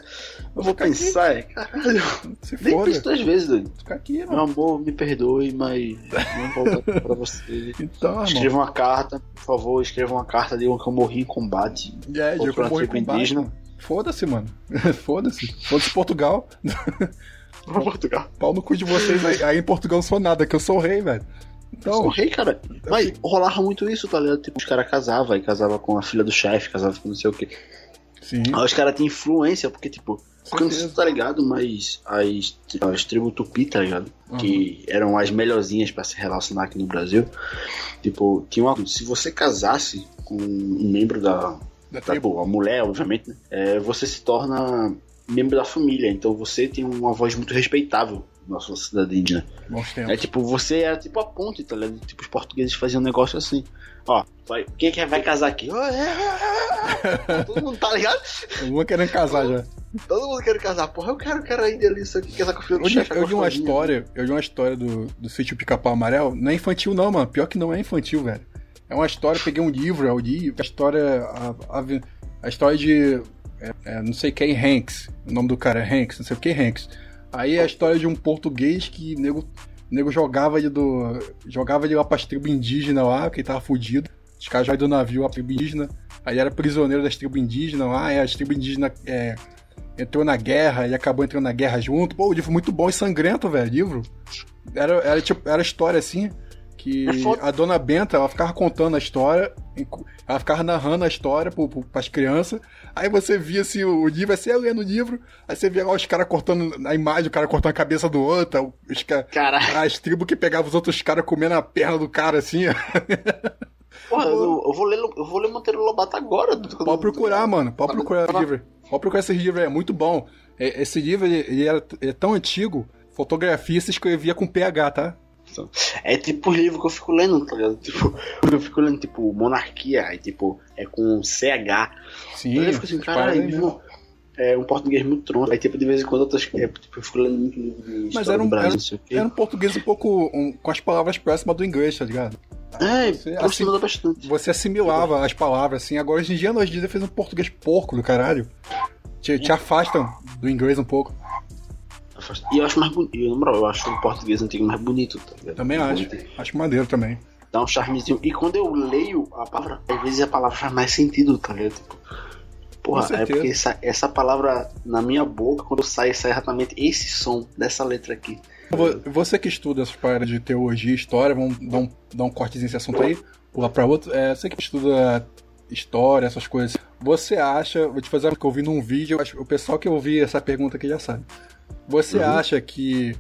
Eu vou ficar aqui. pensar, é, caralho. Se Nem foda. pense duas vezes, doido. Fica aqui, Meu mano. amor, me perdoe, mas não voltar pra você. Então, irmão. Escreva uma carta, por favor, escreva uma carta de que eu morri em combate. É, que eu morri tribo com base, indígena. Foda-se, mano. Foda-se. Foda-se Portugal. Pra Portugal. Pau no cu de vocês aí. Aí em Portugal eu sou nada, que eu sou o rei, velho. Sou Então, rei, cara. Mas rolava muito isso, tá ligado? Tipo, os caras casavam, aí casava com a filha do chefe, casava com não sei o quê. sim, Aí os caras tinham influência, porque, tipo, Porque eu não sei se tá ligado, mas as, as tribos tupi, tá ligado? Uhum. Que eram as melhorzinhas pra se relacionar aqui no Brasil. Tipo, tinha uma, se você casasse com um membro da. Da da tribo. pô, a mulher, obviamente, né? É, você se torna membro da família. Então você tem uma voz muito respeitável na sua cidade indígena. Bons É tipo, você era tipo a ponte, tá ligado? Tipo, os portugueses faziam um negócio assim. Ó, vai, quem é que vai casar aqui? É, é, é. Todo mundo tá ligado? Uma querendo casar já. Todo mundo quer casar. Porra, eu quero, quero ir ali, isso aqui, casar com o filho do Eu, chefe. eu li uma história, eu li uma história do, do sítio Pica-Pau Amarelo. Não é infantil, não, mano. Pior que não é infantil, velho. É uma história, peguei um livro, eu li a história. A, a, a história de. é, é, não sei quem, Hanks. O nome do cara é Hanks, não sei o que Hanks. Aí é a história de um português que nego, nego jogava ele do. Jogava ele lá pras tribos indígenas lá, que ele tava fudido. Os caras jogaram do navio a tribo indígena. Aí era prisioneiro das tribos indígenas lá, e as tribos indígenas é, entrou na guerra e acabou entrando na guerra junto. Pô, o livro muito bom e sangrento, velho, livro. Era, era tipo, era história assim, que É a dona Benta, ela ficava contando a história, ela ficava narrando a história pro, pro, pras crianças, aí você via assim, o, o livro, assim, eu lendo o livro, aí você via lá os caras cortando a imagem, o cara cortando a cabeça do outro, os as tribos que pegavam os outros caras comendo a perna do cara, assim, Porra, eu, eu vou ler, eu vou ler Monteiro Lobato agora. Pode procurar, mano. Pode procurar esse livro. Pode procurar esse livro, é muito bom. É, Esse livro, ele, ele era, ele é tão antigo, fotografia se escrevia com PH, tá? É tipo os livros que eu fico lendo, tá ligado? Tipo, eu fico lendo, tipo, Monarquia, aí, tipo, é com CH. Sim. Aí eu fico assim, caralho, mesmo. É um português muito tronco. Aí, tipo, de vez em quando eu, tô, é, tipo, eu fico lendo muito livro Mas era um, Brasil, era, o era um português um pouco um- com as palavras próximas do inglês, tá ligado? É, Você- aproximando bastante. Você assimilava as palavras, assim. Agora, hoje em dia, nós dias fez um português porco do caralho. Te, te afastam do inglês um pouco. E eu acho mais bonito, moral, eu acho o português antigo mais bonito, tá ligado? Também Mais acho. bonito. Acho maneiro também. Dá um charmezinho. E quando eu leio a palavra, às vezes a palavra faz mais sentido, tá ligado? Tipo, porra, é porque essa, essa palavra na minha boca, quando sai, sai exatamente esse som dessa letra aqui. Vo- Você que estuda essas paradas de teologia e história, vamos dar um, dar um cortezinho nesse assunto aí, pular pra outro. É, você que estuda história, essas coisas, você acha, vou te fazer uma que eu vi num vídeo, eu acho- o pessoal que ouvi essa pergunta aqui já sabe. Você Uhum. acha que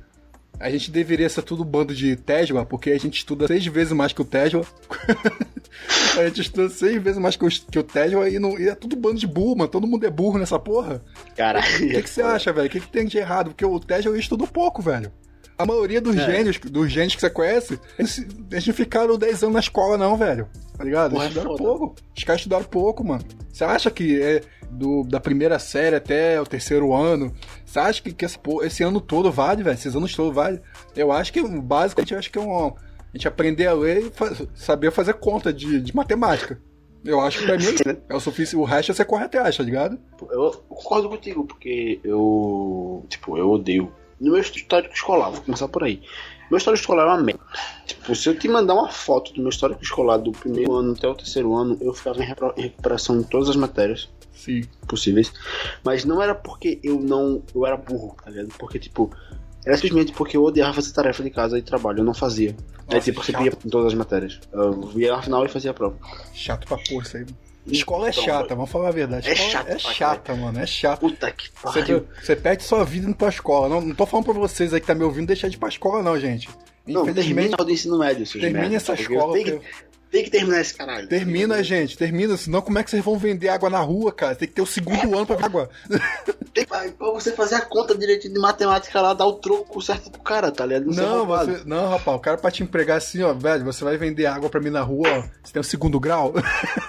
a gente deveria ser tudo bando de Tesla, porque a gente estuda seis vezes mais que o Tesla? a gente estuda seis vezes mais que o, que o Tesla e, não, e é tudo bando de burro, mano. Todo mundo é burro nessa porra. Caralho. O que, que você acha, velho? O que, que tem de errado? Porque o Tesla estudou pouco, velho. A maioria dos É. gênios, dos gênios que você conhece, eles, eles não ficaram 10 anos na escola, não, velho. Tá ligado? Porra, Eles é estudaram foda. pouco. Os caras estudaram pouco, mano. Você acha que é do, da primeira série até o terceiro ano? Você acha que, que esse, esse ano todo vale, velho? Esses anos todos vale? Eu acho que o básico, a gente acha que é um. A gente aprender a ler e saber fazer conta de, de matemática. Eu acho que pra mim é o suficiente. O resto é você corre atrás, tá ligado? Eu concordo contigo, porque eu. Tipo, eu odeio. No meu histórico escolar, vou começar por aí. Meu histórico escolar é uma merda. Tipo, se eu te mandar uma foto do meu histórico escolar do primeiro ano até o terceiro ano, eu ficava em recuperação em todas as matérias Sim. possíveis. Mas não era porque eu não. Eu era burro, tá ligado? Porque, tipo. Era simplesmente porque eu odiava fazer tarefa de casa e trabalho, eu não fazia. Aí, Nossa, tipo, você chato. ia em todas as matérias. Eu ia na final e fazia a prova. Chato pra porra isso aí. mano. Escola é Então, chata, vamos falar a verdade. é Escola chato é chata, mano. É chato. Puta que Você, pariu. você perde sua vida indo pra escola. Não, não tô falando pra vocês aí que tá me ouvindo deixar de ir pra escola, não, gente. Não, termina o ensino médio, seus termine merda, essa porque escola. Que, porque- tem que terminar esse caralho. Termina, gente, termina. Senão, como é que vocês vão vender água na rua, cara? Tem que ter o segundo ano pra ver água. Tem, pra você fazer a conta direitinho de matemática lá, dar o troco certo pro cara, tá ligado? Não, roubado. você, não, rapaz, o cara pra te empregar assim, ó, velho, você vai vender água pra mim na rua, ó. Você tem o segundo grau?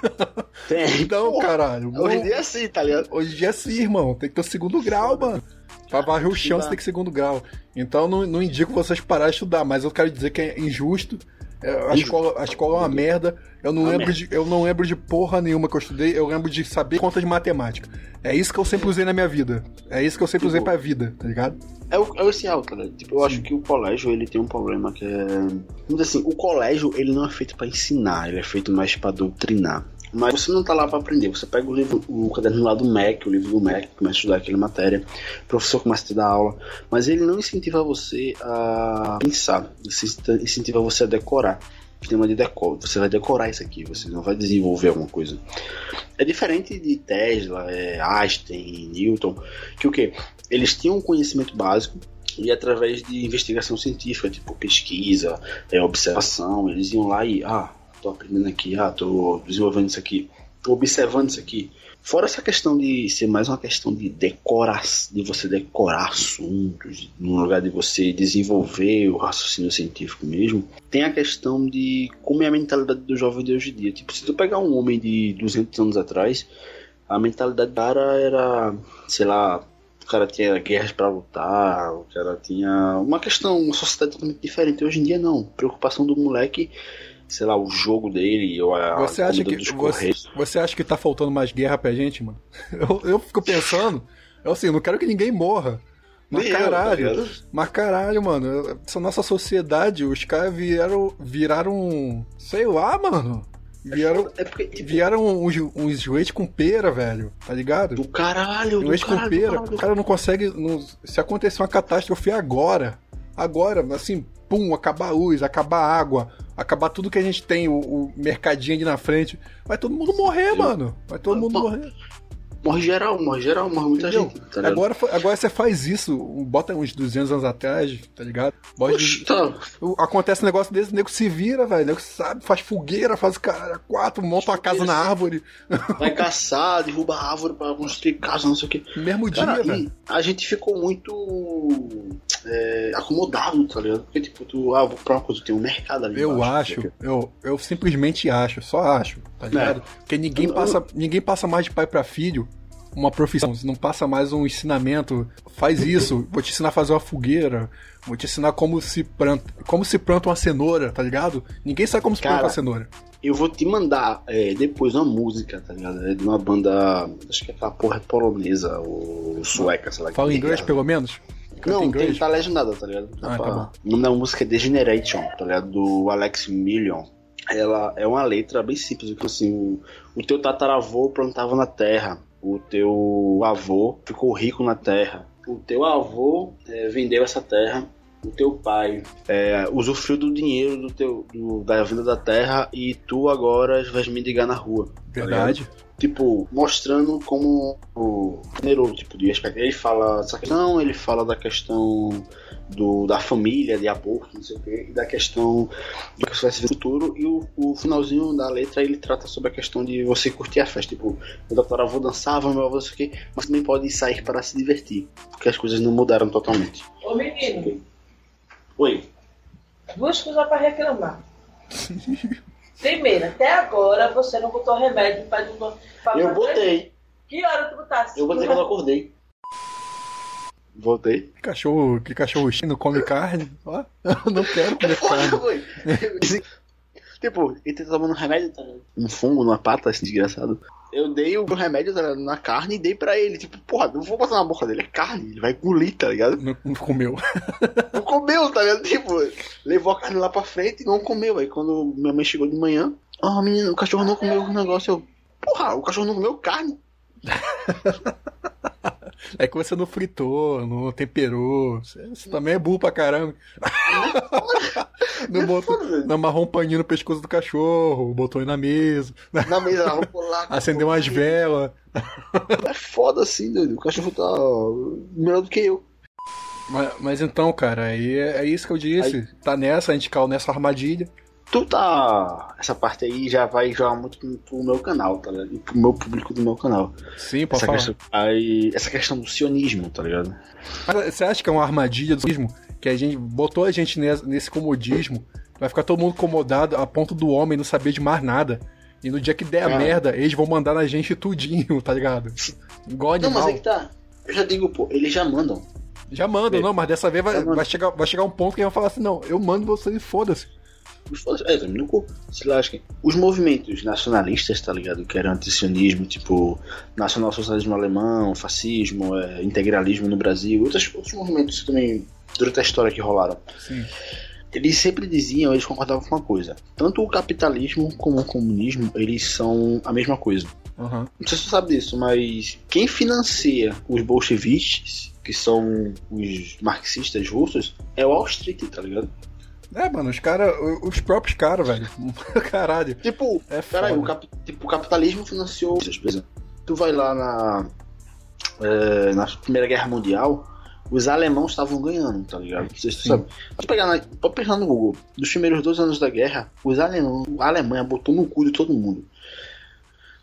Tem. Então, Porra, caralho. Hoje em dia é assim, tá ligado? Hoje em dia é assim, irmão. Tem que ter o segundo grau, mano. Pra varrer o chão, você tem que segundo grau. Então não, não indico vocês parar de estudar, mas eu quero dizer que é injusto. É, A escola, a escola é uma merda. Eu não, Uma lembro merda. de, eu não lembro de porra nenhuma que eu estudei. Eu lembro de saber conta de matemática. É isso que eu sempre usei na minha vida. É isso que eu sempre usei pra vida, tá ligado? É o, é o essencial, tá ligado? Tipo, eu acho que o colégio, ele tem um problema que é... Vamos dizer assim, o colégio, ele não é feito pra ensinar, ele é feito mais pra doutrinar. Mas você não tá lá pra aprender, você pega o livro, o caderno lá do MEC, o livro do MEC, começa a estudar aquela matéria, o professor começa a te dar aula, mas ele não incentiva você a pensar, incentiva você a decorar. sistema de decor. Você vai decorar isso aqui, você não vai desenvolver alguma coisa. É diferente de Tesla, é, Einstein, Newton, que o que? Eles tinham um conhecimento básico e através de investigação científica, tipo pesquisa, é, observação, eles iam lá e, ah, tô aprendendo aqui, ah, tô desenvolvendo isso aqui, tô observando isso aqui. Fora essa questão de ser mais uma questão de decorar, de você decorar assuntos, no lugar de você desenvolver o raciocínio científico mesmo, tem a questão de como é a mentalidade do jovem de hoje em dia. Tipo, se tu pegar um homem de 200 anos atrás, a mentalidade do cara era, sei lá, o cara tinha guerras para lutar, o cara tinha uma questão, uma sociedade totalmente diferente. Hoje em dia não, preocupação do moleque sei lá, o jogo dele ou a Você acha que dos você, você acha que tá faltando mais guerra pra gente, mano? Eu, eu fico pensando, eu assim, não quero que ninguém morra. Mas Nem eu, tá caralho, ligado? mas caralho, mano, essa nossa sociedade, os caras vieram, viraram, sei lá, mano, vieram, É porque, tipo, vieram uns, uns leite com pera, velho, tá ligado? do caralho, do Leite com caralho, do pera, o cara não consegue, não- se acontecer uma catástrofe agora, agora, assim, pum, acabar a luz, acabar a água, acabar tudo que a gente tem, o, o mercadinho ali na frente, vai todo mundo morrer, mano, vai todo mundo Bom, morrer. Morre geral, morre geral, morre muita Entendeu? gente. Tá? Agora, agora você faz isso, bota uns 200 anos atrás, tá ligado? Bota- tá. Acontece um negócio desse, o nego se vira, velho. O nego sabe, faz fogueira, faz cara quatro, monta uma casa na árvore. Vai caçar, derruba a árvore pra construir casa, não sei o que. Mesmo dia, Cara, velho. e a gente ficou muito é, acomodado, tá ligado? Porque, tipo, tu, ah, vou pra uma coisa, tem um mercado ali Eu embaixo, acho, o eu, eu simplesmente acho, só acho, tá ligado? Porque ninguém Eu- passa, ninguém passa mais de pai pra filho uma profissão, não passa mais um ensinamento, faz isso, vou te ensinar a fazer uma fogueira, vou te ensinar como se planta, como se planta uma cenoura, tá ligado? Ninguém sabe como se planta Cara, uma cenoura. Eu vou te mandar é, depois uma música, tá ligado? É de uma banda, acho que é aquela porra polonesa ou sueca, sei lá. Fala inglês é. pelo menos? Canta Não, inglês? tem, tá legendada, tá ligado? Ah, pra- tá. O nome da música é Degeneration, tá ligado? Do Alex Million. Ela é uma letra bem simples, que assim, o, o teu tataravô plantava na terra, o teu avô ficou rico na terra, o teu avô eh, vendeu essa terra, o teu pai eh, usufruiu do dinheiro do teu, do- da venda da terra e tu agora vais mendigar na rua. tá? Verdade. tipo, mostrando como o generoso, tipo, de aspecto. Ele fala dessa questão, ele fala da questão do, da família, de aborto, não sei o quê, e da questão do que você vai se ver no futuro, e o, o finalzinho da letra ele trata sobre a questão de você curtir a festa, tipo, o doutor avô dançava, meu avô não sei o quê, mas também pode sair para se divertir, porque as coisas não mudaram totalmente. Ô menino, Oi, duas coisas pra reclamar. Primeiro, até agora você não botou remédio não. pra- eu botei, Que hora tu botasse? eu botei quando eu acordei. Voltei. Que cachorro, que cachorro não come carne? Ó, não quero comer carne. Tipo, ele tá tomando remédio, tá? Um fungo numa pata, esse desgraçado. Eu dei o remédio tá ligado, na carne e dei pra ele. Tipo, porra, não vou botar na boca dele, é carne, ele vai engolir, tá ligado? Não, não comeu. Não comeu, tá ligado? Tipo, levou a carne lá pra frente e não comeu. Aí quando minha mãe chegou de manhã, ah, menino, o cachorro não comeu o negócio. Eu, porra, o cachorro não comeu carne. É que você não fritou, não temperou. Você, você também é burro pra caramba. não, botou, não amarrou um paninho no pescoço do cachorro, botou ele na mesa, Na mesa, lá. acendeu umas velas. É foda assim, doido. O cachorro tá melhor do que eu. Mas, mas então, cara, aí é, é isso que eu disse. Tá nessa, a gente caiu nessa armadilha. Tu tá. Essa parte aí já vai jogar muito pro, pro meu canal, tá ligado? E pro meu público do meu canal. Sim, pode Essa falar. questão, aí, essa questão do sionismo, tá ligado? Mas você acha que é uma armadilha do sionismo? Que a gente botou a gente nesse, comodismo, vai ficar todo mundo incomodado a ponto do homem não saber de mais nada. E no dia que der a merda, eles vão mandar na gente tudinho, tá ligado? Igual Não, animal. mas é que tá. Eu já digo, pô, eles já mandam. Já manda, É. não, mas dessa vez vai, vai, chegar, vai chegar um ponto que ele vai falar assim, não, eu mando você e foda-se. Os É, também no cu. Se lasquem. Os movimentos nacionalistas, tá ligado? Que eram antisionismo, tipo nacionalsocialismo alemão, fascismo, é, integralismo no Brasil, outros, outros movimentos também, durante a história que rolaram. Sim. Eles sempre diziam, eles concordavam com uma coisa. Tanto o capitalismo como o comunismo, eles são a mesma coisa. Aham. Não sei se você sabe disso, mas quem financia os bolchevistas, que são os marxistas russos, é o Wall Street, tá ligado? É, mano, os caras, os próprios caras, velho. Caralho. Tipo, É caralho, o, cap- tipo, o capitalismo financiou. Tu vai lá na, é, na Primeira Guerra Mundial, os alemãos estavam ganhando, tá ligado? Tu Sim. sabe. Pode pegar, na, pode pegar no Google. Dos primeiros dois anos da guerra, os alemãos, a Alemanha botou no cu de todo mundo.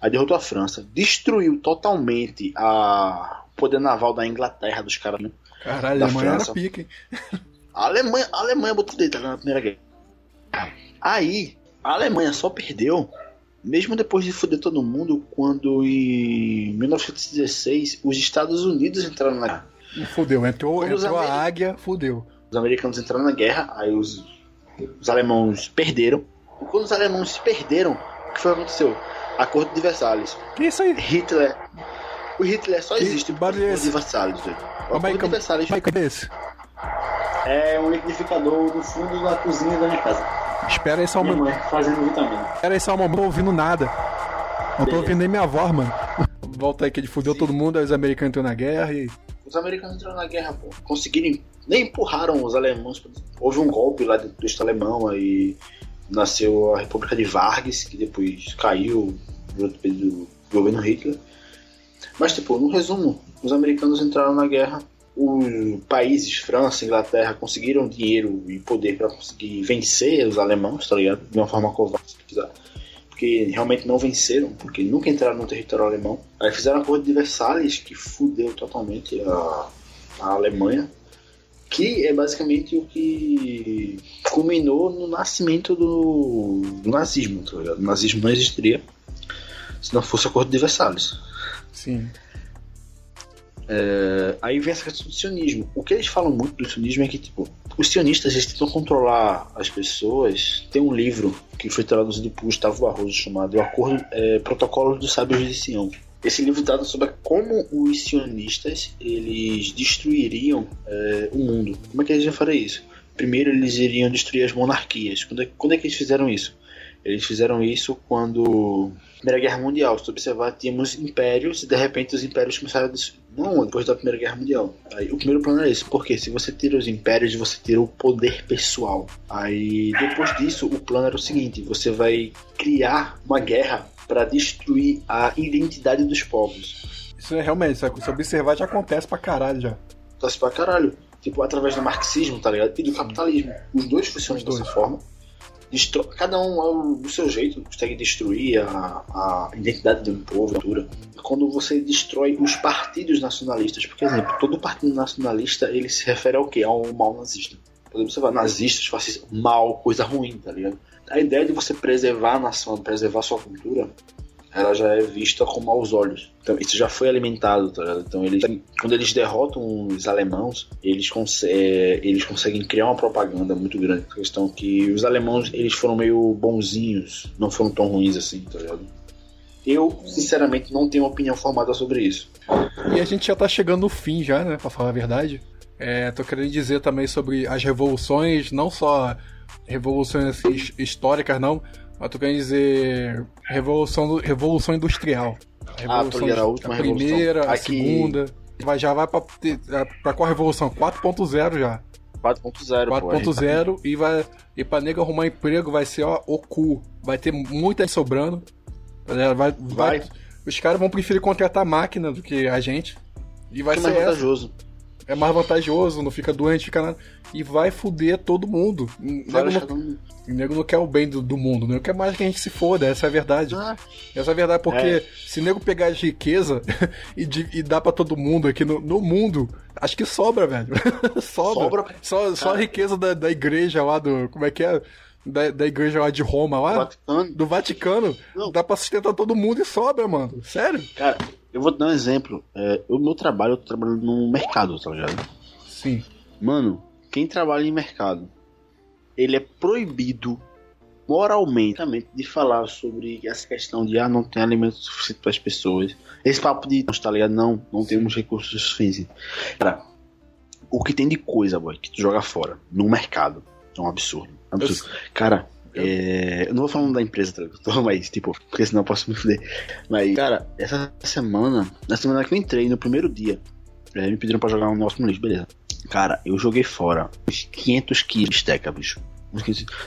Aí derrotou a França, destruiu totalmente a o poder naval da Inglaterra, dos caras. né? Caralho, Da a era França. pica, hein? A Alemanha, a Alemanha botou dedo na Primeira Guerra. Aí, a Alemanha só perdeu, mesmo depois de foder todo mundo, quando em 1916 os Estados Unidos entraram na guerra. Fudeu, entrou, Quando os entrou a águia, fudeu. Os americanos entraram na guerra, aí os, os alemãos perderam. E quando os alemães se perderam, o que foi que aconteceu? Acordo de Versalhes. Que isso aí? Hitler. O Hitler só existe por é Acordo de? Versalhes. velho. O é Acordo de Versalhes é que é esse? É um liquidificador no fundo da cozinha da minha casa. Espera aí só um Minha momento. mãe fazendo vitamina. Espera aí só um momento, não tô ouvindo nada. Não tô ouvindo nem minha voz, mano. Volta aí que ele fudeu todo mundo, aí os americanos entrou na guerra e. Os americanos entraram na guerra, pô. Conseguiram. Nem empurraram os alemães. Houve um golpe lá do Estado alemão, aí nasceu a República de Vargas, que depois caiu durante o período do governo Hitler. Mas, tipo, no resumo, os americanos entraram na guerra. Os países, França, Inglaterra, conseguiram dinheiro e poder para conseguir vencer os alemães, tá ligado? De uma forma covarde, se quiser. Porque realmente não venceram, porque nunca entraram no território alemão. Aí fizeram um acordo de Versalhes, que fudeu totalmente a, a Alemanha, que é basicamente o que culminou no nascimento do, do nazismo, tá ligado? O nazismo não existiria se não fosse o acordo de Versalhes. Sim. É, aí vem essa questão do sionismo. O que eles falam muito do sionismo é que, tipo, os sionistas eles tentam controlar as pessoas. Tem um livro que foi traduzido por Gustavo Barroso chamado O Acordo, é, Protocolos dos Sábios de Sião. Esse livro trata sobre como os sionistas eles destruiriam é, o mundo. Como é que eles iam fazer isso? Primeiro eles iriam destruir as monarquias. Quando é, quando é que eles fizeram isso? Eles fizeram isso quando Primeira Guerra Mundial. Se tu observar, tínhamos impérios e de repente os impérios começaram a. Não, depois da Primeira Guerra Mundial. Aí, o primeiro plano é esse, porque se você tira os impérios, você tira o poder pessoal. Aí depois disso, o plano era o seguinte: você vai criar uma guerra para destruir a identidade dos povos. Isso é realmente, se você observar, já acontece pra caralho já. Se pra caralho. Tipo, através do marxismo, tá ligado? E do capitalismo. Os dois funcionam dessa forma. Cada um ao- do seu jeito consegue destruir a, a identidade de um povo, cultura. Quando você destrói os partidos nacionalistas, por exemplo, todo partido nacionalista ele se refere ao quê? Ao mal nazista. Podemos observar, nazistas, fascistas, mal, coisa ruim, tá ligado? A ideia de você preservar a nação, preservar a sua cultura, ela já é vista com maus olhos. Então, isso já foi alimentado, tá ligado? Então, eles, quando eles derrotam os alemãos, eles, conse- é, eles conseguem criar uma propaganda muito grande. A questão que os alemãos, eles foram meio bonzinhos, não foram tão ruins assim, tá ligado? Eu, sinceramente, não tenho opinião formada sobre isso. E a gente já tá chegando no fim já, né, pra falar a verdade. É, tô querendo dizer também sobre as revoluções, não só revoluções assim, his- históricas, não, mas tô querendo dizer revolução, revolução industrial. A Ah, tô ligado, a última primeira, revolução. a Aqui- segunda. Vai, já vai pra, pra qual revolução? 4.0 já. 4.0, pô. a gente tá- 4.0 e vai e pra nego arrumar emprego vai ser ó, o cu. Vai ter muita gente sobrando. Vai, vai, Vai. os caras vão preferir contratar máquina do que a gente. E vai Fica ser mais essa. É mais vantajoso, não fica doente, fica nada. E vai fuder todo mundo. O Vai nego, não, todo mundo- o nego não quer o bem do, do mundo, o nego quer mais que a gente se foda, essa é a verdade. Ah, Essa é a verdade, porque É. se o nego pegar as riqueza e, di- e dar pra todo mundo aqui no, no mundo, acho que sobra, velho. sobra. Sobra. Só, só a riqueza da, da igreja lá do. Como é que é? Da, da igreja lá de Roma lá. Vaticano. Do Vaticano. Não. Dá pra sustentar todo mundo e sobra, mano. Sério? Cara, eu vou te dar um exemplo. É, o meu trabalho, eu tô trabalhando no mercado, tá ligado? Sim. Mano, quem trabalha em mercado, ele é proibido moralmente de falar sobre essa questão de ah, não tem alimento suficiente para as pessoas. Esse papo de, tá ligado? Não, não temos recursos suficientes. Cara, o que tem de coisa, boy, que tu joga fora no mercado é um absurdo. Absurdo. Cara, é, eu não vou falando da empresa, tá mas tipo, porque senão eu posso me fuder. Mas, cara, essa semana, na semana que eu entrei, no primeiro dia, é, me pediram pra jogar um negócio no lixo, beleza. Cara, eu joguei fora uns 500 quilos de esteca, bicho.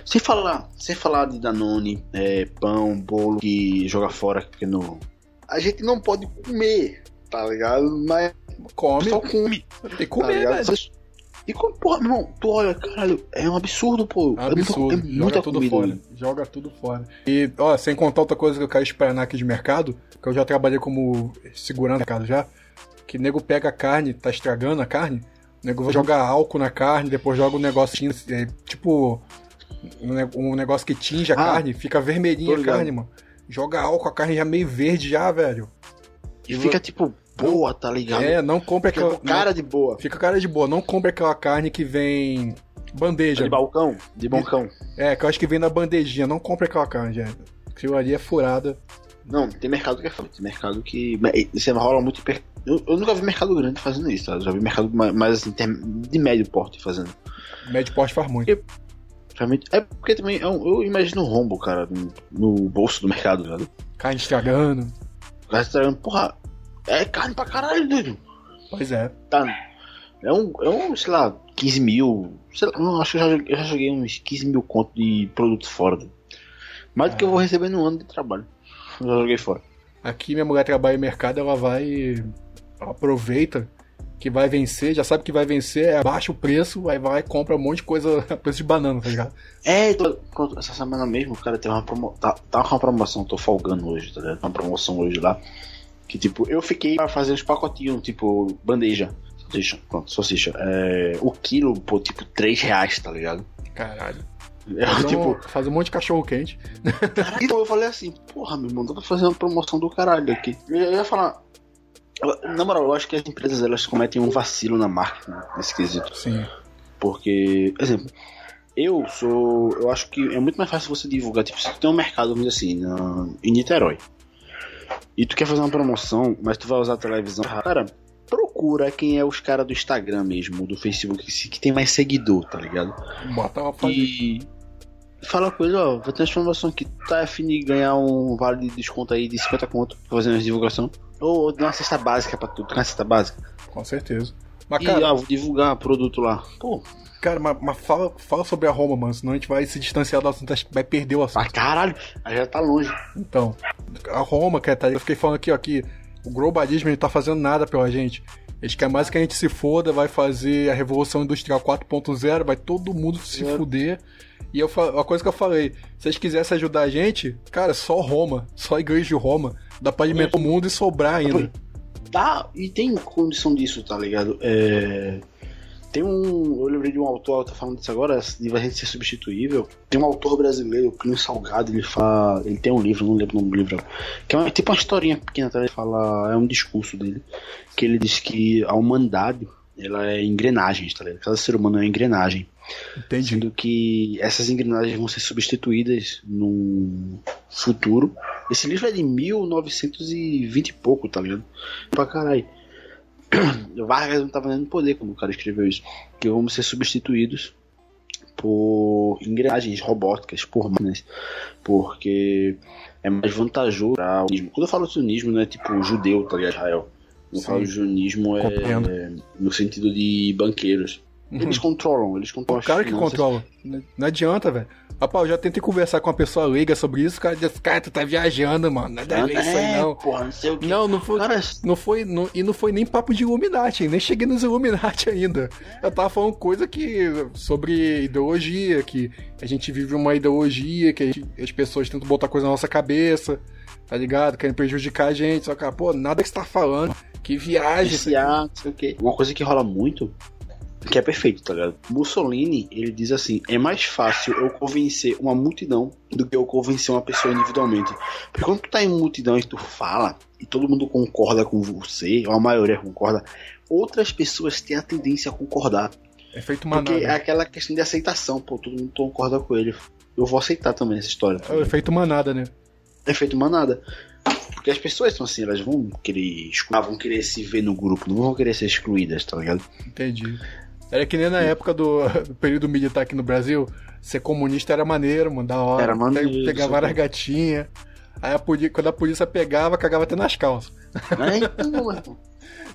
Sem falar, sem falar de Danone, é, pão, bolo que joga fora, porque no. A gente não pode comer, tá ligado? Mas Come. só come. Tem que Tá comer, velho. E como, porra, meu irmão, tu olha, caralho, é um absurdo, pô. É um absurdo. É, muita- é Joga muita tudo comida. fora. né? Joga tudo fora. E, ó, sem contar outra coisa que eu quero esperar aqui de mercado, que eu já trabalhei como segurança no mercado já, que nego pega a carne, tá estragando a carne, o nego joga álcool na carne, depois joga um negocinho, é, tipo, um ne- negócio que tinge a Ah, carne, fica vermelhinha a carne, mano. Joga álcool, a carne já meio verde já, velho. E fica, tipo, boa, tá ligado? É, não compre Fica aquela... com cara de boa. não- fica cara de boa, não compre aquela carne que vem bandeja. De balcão, de balcão. É, que eu acho que vem na bandejinha, não compre aquela carne, gente. Aquilo ali é furada. Não, tem mercado que é foda, tem mercado que. Você rola muito. hiper- Eu, eu nunca vi mercado grande fazendo isso, tá? Eu já vi mercado mais, assim, de médio porte fazendo. Médio porte faz muito. Eu- Realmente. É porque também é um- eu imagino um rombo, cara, no, no bolso do mercado, ligado? Carne estragando. O cara tá tragando, porra, é carne pra caralho, doido. Pois é. Tá. É um, é um, sei lá, 15 mil. Sei lá, não, acho que eu já, joguei- eu já joguei uns 15 mil conto de produto fora. doido. Mais do que eu vou receber no ano de trabalho. Eu já joguei fora. Aqui minha mulher trabalha em mercado, ela vai. ela aproveita que vai vencer, já sabe que vai vencer, é abaixa o preço, aí vai e compra um monte de coisa a preço de banana, tá ligado? É, tô- essa semana mesmo, cara, tem uma promoção. Tá, tá com uma promoção, tô folgando hoje, tá ligado? Uma promoção hoje lá. Que tipo, eu fiquei pra fazer uns pacotinhos, tipo, bandeja. Salsicha, pronto, salsicha. É, o quilo, pô, tipo, 3 reais, tá ligado? Caralho. É, Faz, tipo, um, faz um monte de cachorro quente. então eu falei assim, porra, meu irmão, fazer uma promoção do caralho aqui. Eu ia- falar. Na moral, eu acho que as empresas elas cometem um vacilo na marketing nesse quesito. Sim. Porque, exemplo, eu sou. Eu acho que é muito mais fácil você divulgar. Tipo, se tu tem um mercado, vamos dizer assim, na, em Niterói. E tu quer fazer uma promoção, mas tu vai usar a televisão. Cara, procura quem é os caras do Instagram mesmo, do Facebook, que, tem mais seguidor, tá ligado? Bota uma. E fala com ele, ó, vou ter uma promoção aqui, tá afim de ganhar um vale de desconto aí de 50 conto pra fazer uma divulgação. Ou dar uma cesta básica pra tu, tu quer uma cesta básica? Com certeza. Mas, E, cara, ó, vou divulgar produto lá. Pô, cara mas, mas fala, fala sobre a Roma, mano, senão a gente vai se distanciar do assunto, vai perder o assunto. pra caralho, aí já tá longe. Então, a Roma, cara, tá, eu fiquei falando aqui, ó, que o globalismo ele tá fazendo nada pela gente. Eles querem mais que a gente se foda, vai fazer a Revolução Industrial 4.0, vai todo mundo se É. fuder. E eu, a coisa que eu falei, se eles quisessem ajudar a gente, cara, só Roma, só a igreja de Roma, dá pra alimentar o mundo e sobrar ainda. Dá, e tem condição disso, tá ligado? É, Tem um. Eu lembrei de um autor, tá falando disso agora, de a gente ser substituível. Tem um autor brasileiro, Plínio Salgado, ele fala. Ele tem um livro, não lembro o nome do livro. Que é uma- tipo uma historinha pequena, tá? Ele fala. É um discurso dele. Que ele diz que a humanidade ela é engrenagens, tá ligado? Cada ser humano é uma engrenagem. Entendi. Sendo que essas engrenagens vão ser substituídas num futuro. Esse livro é de 1920 e pouco, tá ligado? Pra caralho. O Vargas não tava nem no poder quando o cara escreveu isso. Que vamos ser substituídos por engrenagens robóticas, por máquinas. Porque é mais vantajoso para o sionismo. Quando eu falo sionismo, não é tipo judeu, tá ligado? Israel. Eu Sim. falo sionismo é Compreendo. no sentido de banqueiros. Eles controlam, eles controlam. O cara que finanças. controla. Não adianta, velho. Rapaz, eu já tentei conversar com uma pessoa leiga sobre isso, o cara disse, cara, tu tá viajando, mano. Nada a ver isso aí, É, não. porra, não sei o que. Não, não foi. Cara, Não foi, não- e não foi nem papo de Illuminati, nem cheguei nos Illuminati ainda. Eu tava falando coisa que sobre ideologia, que a gente vive uma ideologia, que gente- as pessoas tentam botar coisa na nossa cabeça, tá ligado? Querem prejudicar a gente, só que, pô, nada que você tá falando, que viagem. esse ar, não sei o que. Uma coisa que rola muito, que é perfeito, tá ligado? Mussolini, ele diz assim: é mais fácil eu convencer uma multidão do que eu convencer uma pessoa individualmente. Porque quando tu tá em multidão e tu fala, e todo mundo concorda com você, ou a maioria concorda, outras pessoas têm a tendência a concordar. É feito Porque é aquela questão de aceitação, pô, todo mundo concorda com ele. Eu vou aceitar também essa história. tá É o efeito manada, né? efeito manada. Porque as pessoas são assim, elas vão querer vão querer se ver no grupo, não vão querer ser excluídas, tá ligado? Entendi. Era que nem na época do, do período militar aqui no Brasil, ser comunista era maneiro, mano, da hora. Era maneiro, Pe- Pegar várias gatinhas. Aí a polícia, quando a polícia pegava, cagava até nas calças.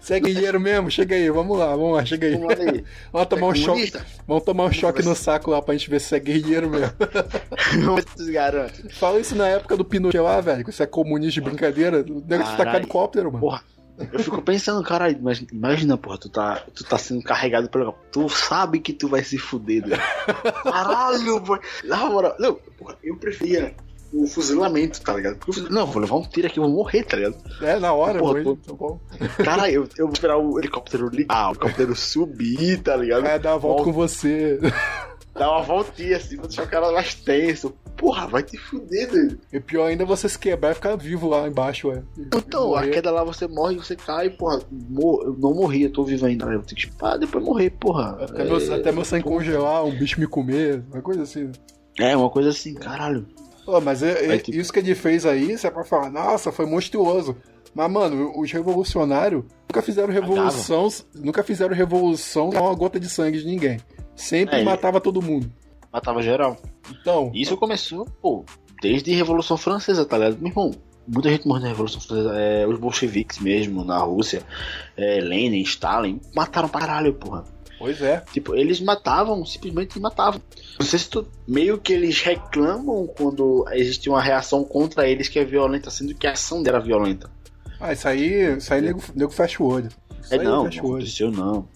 Você é guerreiro mesmo? Chega aí, vamos lá, vamos lá, chega aí. vamos lá aí. Vamos tomar um É choque. comunista? Vamos tomar um choque no saco lá pra gente ver se você é guerreiro mesmo. Garanto. Fala isso na época do Pinochet lá, velho, que você é comunista de brincadeira. Deve te tacar Caralho. do cóptero, mano. Porra, eu fico pensando, caralho, mas imagina, porra, tu tá, tu tá sendo carregado pelo. Tu sabe que tu vai se fuder, velho. Caralho, porra. Na moral, não, porra, eu preferia o fuzilamento, tá ligado? Porque fuzil- Não, vou levar um tiro aqui, eu vou morrer, tá ligado? É, na hora, Porra, mano. tô- Tá bom. Caralho, eu, eu vou esperar o helicóptero ligar, o helicóptero subir, tá ligado? É, dar a volta com você. Dar uma voltinha assim pra deixar o cara mais tenso. Porra, vai te fuder, velho. E pior ainda é você se quebrar e ficar vivo lá embaixo, ué. Então, a queda lá você morre, você cai, porra. Mor eu não morri, eu tô vivo ainda. Eu tenho que ah, depois morrer, porra. Até, meu, é, até meu sangue congelar, um bicho me comer, uma coisa assim. né? é, uma coisa assim, caralho. Pô, mas é- é- tipo- isso que ele fez aí, você é pra falar, nossa, foi monstruoso. Mas, mano, os revolucionários nunca fizeram revolução, nunca fizeram revolução com uma gota de sangue de ninguém. Sempre É, matava todo mundo. Matava geral. Então, Isso começou, pô, desde a Revolução Francesa, tá ligado? Meu irmão, muita gente morreu na Revolução Francesa. É, os bolcheviques mesmo, na Rússia. É, Lenin, Stalin. Mataram pra caralho, porra. pois é. Tipo, eles matavam, simplesmente matavam. Não sei se tu. Meio que eles reclamam quando existe uma reação contra eles que é violenta, sendo que a ação era violenta. Ah, isso aí, isso aí nego, nego fecha o olho. Isso É não, não aconteceu não.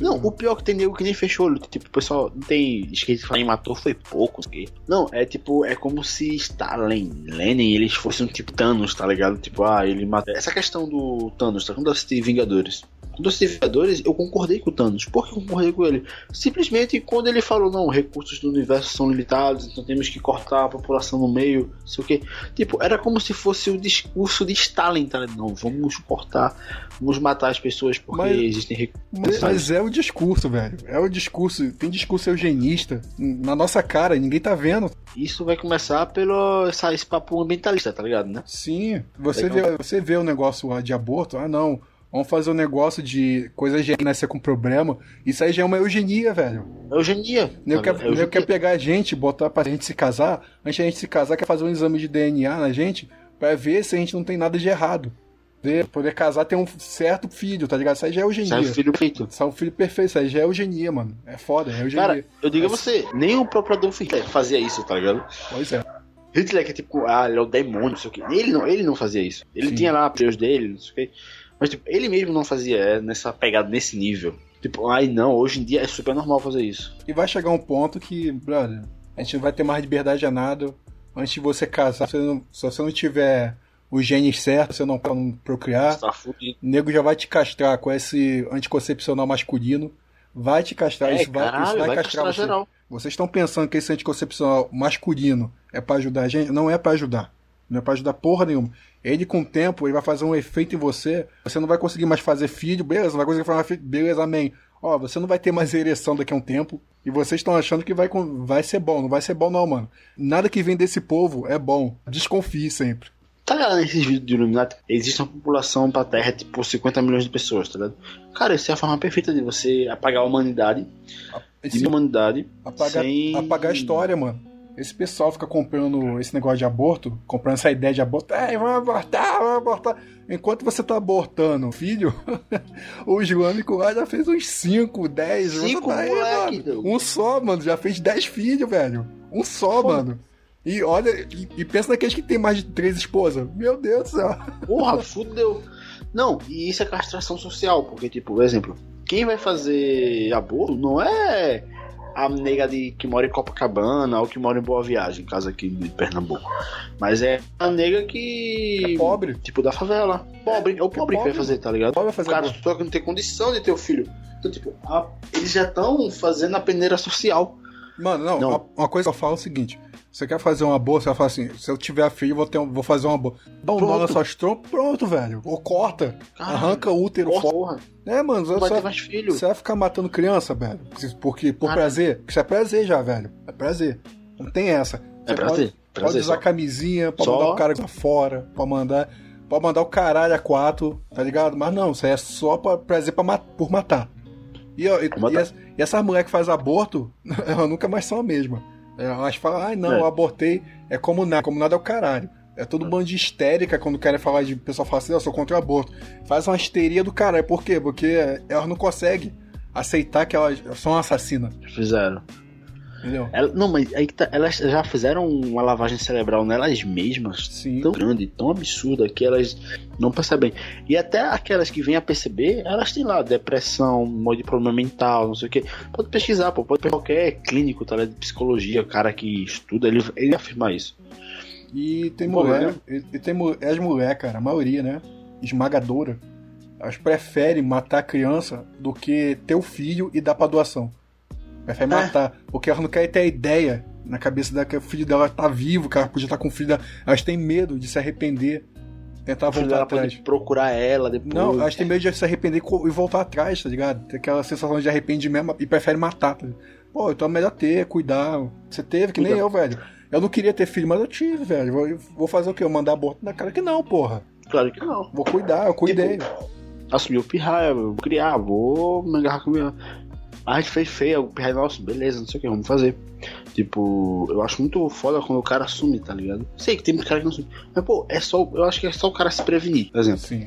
Não, o pior é que tem nego que nem fechou o olho. Tipo, o pessoal não tem esquerda que matou foi pouco. quê. Não, é tipo, é como se Stalin, Lenin, eles fossem um tipo Thanos, tá ligado? Tipo, ah, ele matou. Essa questão do Thanos, tá? Quando eu assisti Vingadores. Assisti Vingadores, eu concordei com o Thanos. Por que eu concordei com ele? Simplesmente quando ele falou, não, recursos do universo são limitados, então temos que cortar a população no meio, não sei o quê. Tipo, era como se fosse o discurso de Stalin, tá? Não, vamos cortar, vamos matar as pessoas porque Mas- existem recursos. Mas, é o discurso, velho. É o discurso. Tem discurso eugenista na nossa cara, e ninguém tá vendo. Isso vai começar pelo esse papo ambientalista, tá ligado, né? Sim, você vê, você vê o negócio de aborto, ah não, vamos fazer um negócio de coisa de nascer com problema. Isso aí já é uma eugenia, velho. Eugenia. Eu tá quer, Eugenia. quer pegar a gente, botar pra gente se casar, antes de a gente se casar, quer fazer um exame de DNA na gente, pra ver se a gente não tem nada de errado. Poder, poder casar ter um certo filho, tá ligado? Isso aí já é eugenia. Sai o filho feito. Isso é um filho perfeito, isso aí já é eugenia, mano. É foda, é eugenia. Cara, eu digo a você, nem o próprio Adolf Hitler fazia isso, tá ligado? Pois é. Hitler que é tipo, ah, ele é o demônio, não sei o quê. Ele não, ele não fazia isso. Ele Sim. tinha lá Deus dele, não sei o quê. Mas tipo, ele mesmo não fazia é, nessa pegada, nesse nível. Tipo, ai não, hoje em dia é super normal fazer isso. E vai chegar um ponto que, brother, a gente não vai ter mais liberdade a nada. Antes de você casar, se você não, se você não tiver os genes certos, você não pode procriar. Tá. O nego já vai te castrar com esse anticoncepcional masculino. Vai te castrar, É, isso vai, caralho, isso vai, vai castrar, castrar você. Vocês estão pensando que esse anticoncepcional masculino é pra ajudar a gente? Não é pra ajudar. Não é pra ajudar porra nenhuma. Ele, com o tempo, ele vai fazer um efeito em você. Você não vai conseguir mais fazer filho, beleza, não vai conseguir fazer filho, beleza, amém. Ó, você não vai ter mais ereção daqui a um tempo. E vocês estão achando que vai, vai ser bom. Não vai ser bom, não, mano. Nada que vem desse povo é bom. Desconfie sempre. Tá ligado nesses vídeos de Illuminati? Existe uma população pra Terra, tipo 50 milhões de pessoas, tá ligado? Cara, isso é a forma perfeita de você apagar a humanidade, Esse- de humanidade, Apagar, sem... apagar a história, mano. Esse pessoal fica comprando esse negócio de aborto, comprando essa ideia de aborto. É, vamos abortar, vamos abortar. Enquanto você tá abortando filho, o Islâmico lá já fez uns 5, 10. Cinco tá aí. Um só, mano. Já fez 10 filhos, velho. Um só, mano. E olha, e, e pensa naqueles que tem mais de três esposas. Meu Deus do céu. Porra, fudeu. Não, e isso é castração social, porque, tipo, por exemplo, quem vai fazer aborto não é a nega de, que mora em Copacabana ou que mora em Boa Viagem, caso aqui de Pernambuco. Mas é a nega que. É pobre. Tipo, da favela. Pobre, é o pobre que vai pobre. fazer, tá ligado? Pobre vai O fazer cara aborto. só que não tem condição de ter o filho. Então, tipo, a- eles já estão fazendo a peneira social. Mano, não, Não. Uma, uma coisa que eu falo é o seguinte: você quer fazer um aborto, você vai falar assim: se eu tiver filho, vou, ter um- vou fazer um aborto. Dá um nó nas suas trompas, pronto, velho. Ou corta, Caralho. arranca o útero Porra, fora. É, mano, vai você, ter mais filho. você vai ficar matando criança, velho. Porque por Cara. prazer. Isso é prazer já, velho. É prazer. Não tem essa. É Você prazer. Pode, pode prazer usar só. camisinha, pode Só. mandar o cara pra fora, pode mandar. Pode mandar o caralho a quatro, tá ligado? Mas não, isso aí é só pra prazer pra ma- por matar. E, ó, e, matar. e essa- e essas mulheres que fazem aborto, elas nunca mais são a mesma. Elas falam, ai não, É. eu abortei, é como nada, como nada é o caralho. É todo um bando de histérica quando querem falar de. O pessoal fala assim, eu sou contra o aborto. Faz uma histeria do caralho. Por quê? Porque elas não conseguem aceitar que elas são assassinas. Fizeram. Entendeu? Ela- não, mas aí que tá, elas já fizeram uma lavagem cerebral nelas mesmas Sim. tão grande, tão absurda que elas não percebem. E até aquelas que vêm a perceber, elas têm lá depressão, um monte de problema mental, não sei o que. Pode pesquisar, pô, pode qualquer clínico tá, de psicologia, cara que estuda, ele, ele afirma isso. E tem Pô, mulher. E, e tem as mulheres, cara, a maioria, né? Esmagadora. Elas preferem matar a criança do que ter o filho e dar pra doação. Preferem É. matar. Porque elas não querem ter a ideia na cabeça dela que o filho dela tá vivo, que ela podia estar com o filho dela. Elas têm medo de se arrepender. Tentar voltar atrás. procurar ela depois. Não, elas têm medo de se arrepender e voltar atrás, tá ligado? Tem aquela sensação de arrependimento e prefere matar. Tá? ligado? Pô, então é melhor ter, cuidar. Você teve, que nem Cuida. eu, velho. Eu não queria ter filho, mas eu tive, velho. Vou, vou fazer o quê? Eu mandar aborto na cara que não, porra. Claro que não. Vou cuidar, eu cuidei. Assumir o pirraia, vou criar, vou me agarrar com a minha. A gente fez feia, o pirraia, nossa, beleza, não sei o que, vamos fazer. Tipo, eu acho muito foda quando o cara assume, tá ligado? Sei que tem muito cara que não assume. Mas, pô, é só. Eu acho que é só o cara se prevenir, por exemplo. Sim.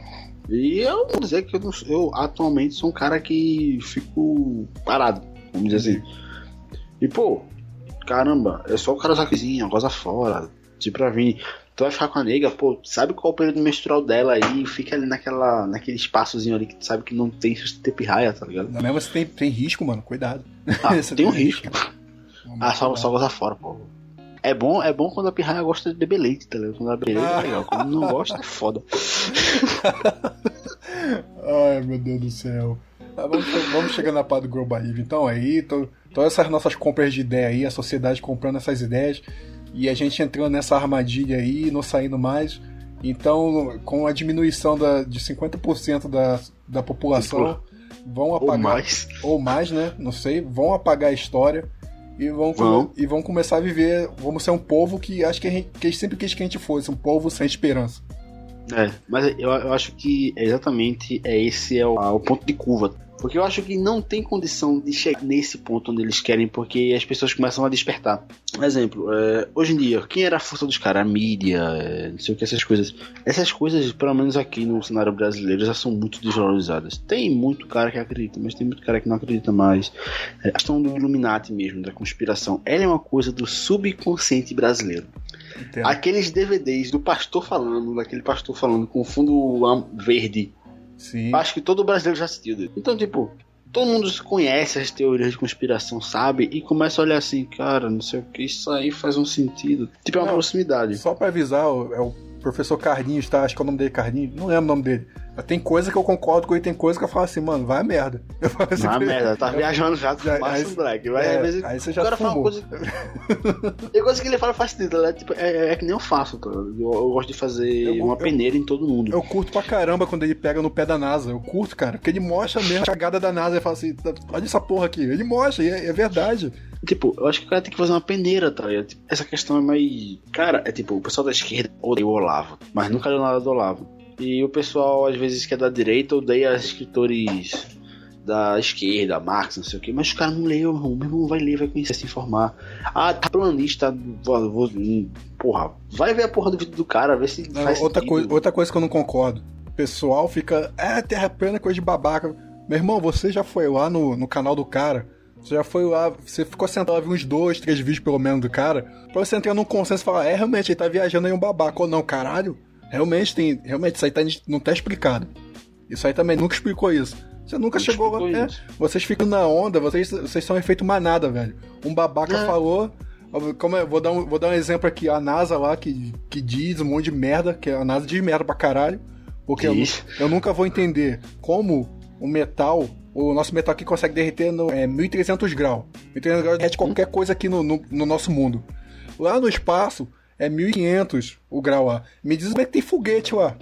E eu vou dizer que eu, não- eu atualmente sou um cara que fico parado, vamos dizer assim. E pô, caramba, é só o cara usar coisinha, goza fora, tipo pra vir. Tu vai ficar com a nega, pô, sabe qual é o período menstrual dela aí, fica ali naquela, naquele espaçozinho ali que tu sabe que não tem pirraia, tá ligado? Não, mas você tem, tem risco, mano. Cuidado. Ah, tem um risco. Vamos Ah, só, só gozar fora, pô. É bom, é bom quando a pirraia gosta de beber leite, tá ligado? Quando ela bebe leite é legal, quando não gosta é foda. Ai, meu Deus do céu. Ah, vamos, vamos chegar na parte do Globalismo. Então, aí, to, todas essas nossas compras de ideia aí, a sociedade comprando essas ideias e a gente entrando nessa armadilha aí não saindo mais. Então, com a diminuição da, de 50% da, da população, vão Ou apagar. mais. ou mais, né? Não sei, vão apagar a história e vão, Vão. e vão começar a viver. Vamos ser um povo que acho que, a gente, que sempre quis que a gente fosse, um povo sem esperança. É, mas eu, eu acho que é exatamente é esse é o, o ponto de curva. Porque eu acho que não tem condição de chegar nesse ponto onde eles querem, porque as pessoas começam a despertar. Exemplo, é, hoje em dia, quem era a força dos caras? A mídia, é, não sei o que, essas coisas. Essas coisas, pelo menos aqui no cenário brasileiro, já são muito desvalorizadas. Tem muito cara que acredita, mas tem muito cara que não acredita mais. É, a questão do Illuminati mesmo, da conspiração, ela é uma coisa do subconsciente brasileiro. Entendo. Aqueles DVDs do pastor falando, daquele pastor falando com fundo verde, Sim. acho que todo brasileiro já assistiu. Então, tipo, todo mundo conhece as teorias de conspiração, sabe? E começa a olhar assim, cara, não sei o que, isso aí faz um sentido. Tipo, é uma Não, proximidade. Só pra avisar, é o professor Carlinhos, tá? Acho que é o nome dele Carlinhos. Não lembro o nome dele. Mas tem coisa que eu concordo com ele, tem coisa que eu falo assim, mano, vai a merda. Eu falo assim, Ah, merda, tá viajando já, Já- aí- um black. Vai, é, vezes, aí você o já cara fala uma fumou. coisa. Tem coisa que ele fala faz sentido, né? Tipo, é, é que nem eu faço, tá? eu, eu gosto de fazer Eu- uma peneira em todo mundo. Eu curto pra caramba quando ele pega no pé da NASA. Eu curto, cara. Porque ele mostra mesmo a cagada da NASA e fala assim, olha essa porra aqui. Ele mostra, e é, é verdade. Tipo, eu acho que o cara tem que fazer uma peneira, tá ligado? Tipo, essa questão é mais. Cara, é tipo, o pessoal da esquerda odeia o Olavo, mas nunca leu nada do Olavo. E o pessoal, às vezes, que é da direita, odeia escritores da esquerda, Marx, não sei o que, mas o cara não leu, meu irmão. Meu irmão vai ler, vai conhecer, se informar. Ah, tá planista, vou, vou- porra, vai ver a porra do vídeo do cara, ver se Não, faz outra, coisa, outra coisa que eu não concordo. O pessoal fica, é, terra plana é coisa de babaca. Meu irmão, você já foi lá no, no canal do cara? Você já foi lá, você ficou sentado lá, viu uns dois, três vídeos pelo menos do cara, pra você entrar num consenso e falar, é, realmente, ele tá viajando aí um babaca. Ou não, caralho, realmente tem, realmente, isso aí tá, não tá explicado. Isso aí também nunca explicou isso. Você nunca Nunca chegou lá. É, vocês ficam na onda, vocês, vocês são efeito manada, velho. Um babaca É. falou. Como é, vou, dar um, vou dar um exemplo aqui, a NASA lá que, que diz um monte de merda, que a NASA diz merda pra caralho. Porque eu, eu nunca vou entender como o metal, o nosso metal aqui consegue derreter no é, 1300 graus. 1300 graus derrete qualquer coisa aqui no, no, no nosso mundo. Lá no espaço é 1500 o grau lá. Me diz como é que tem foguete lá.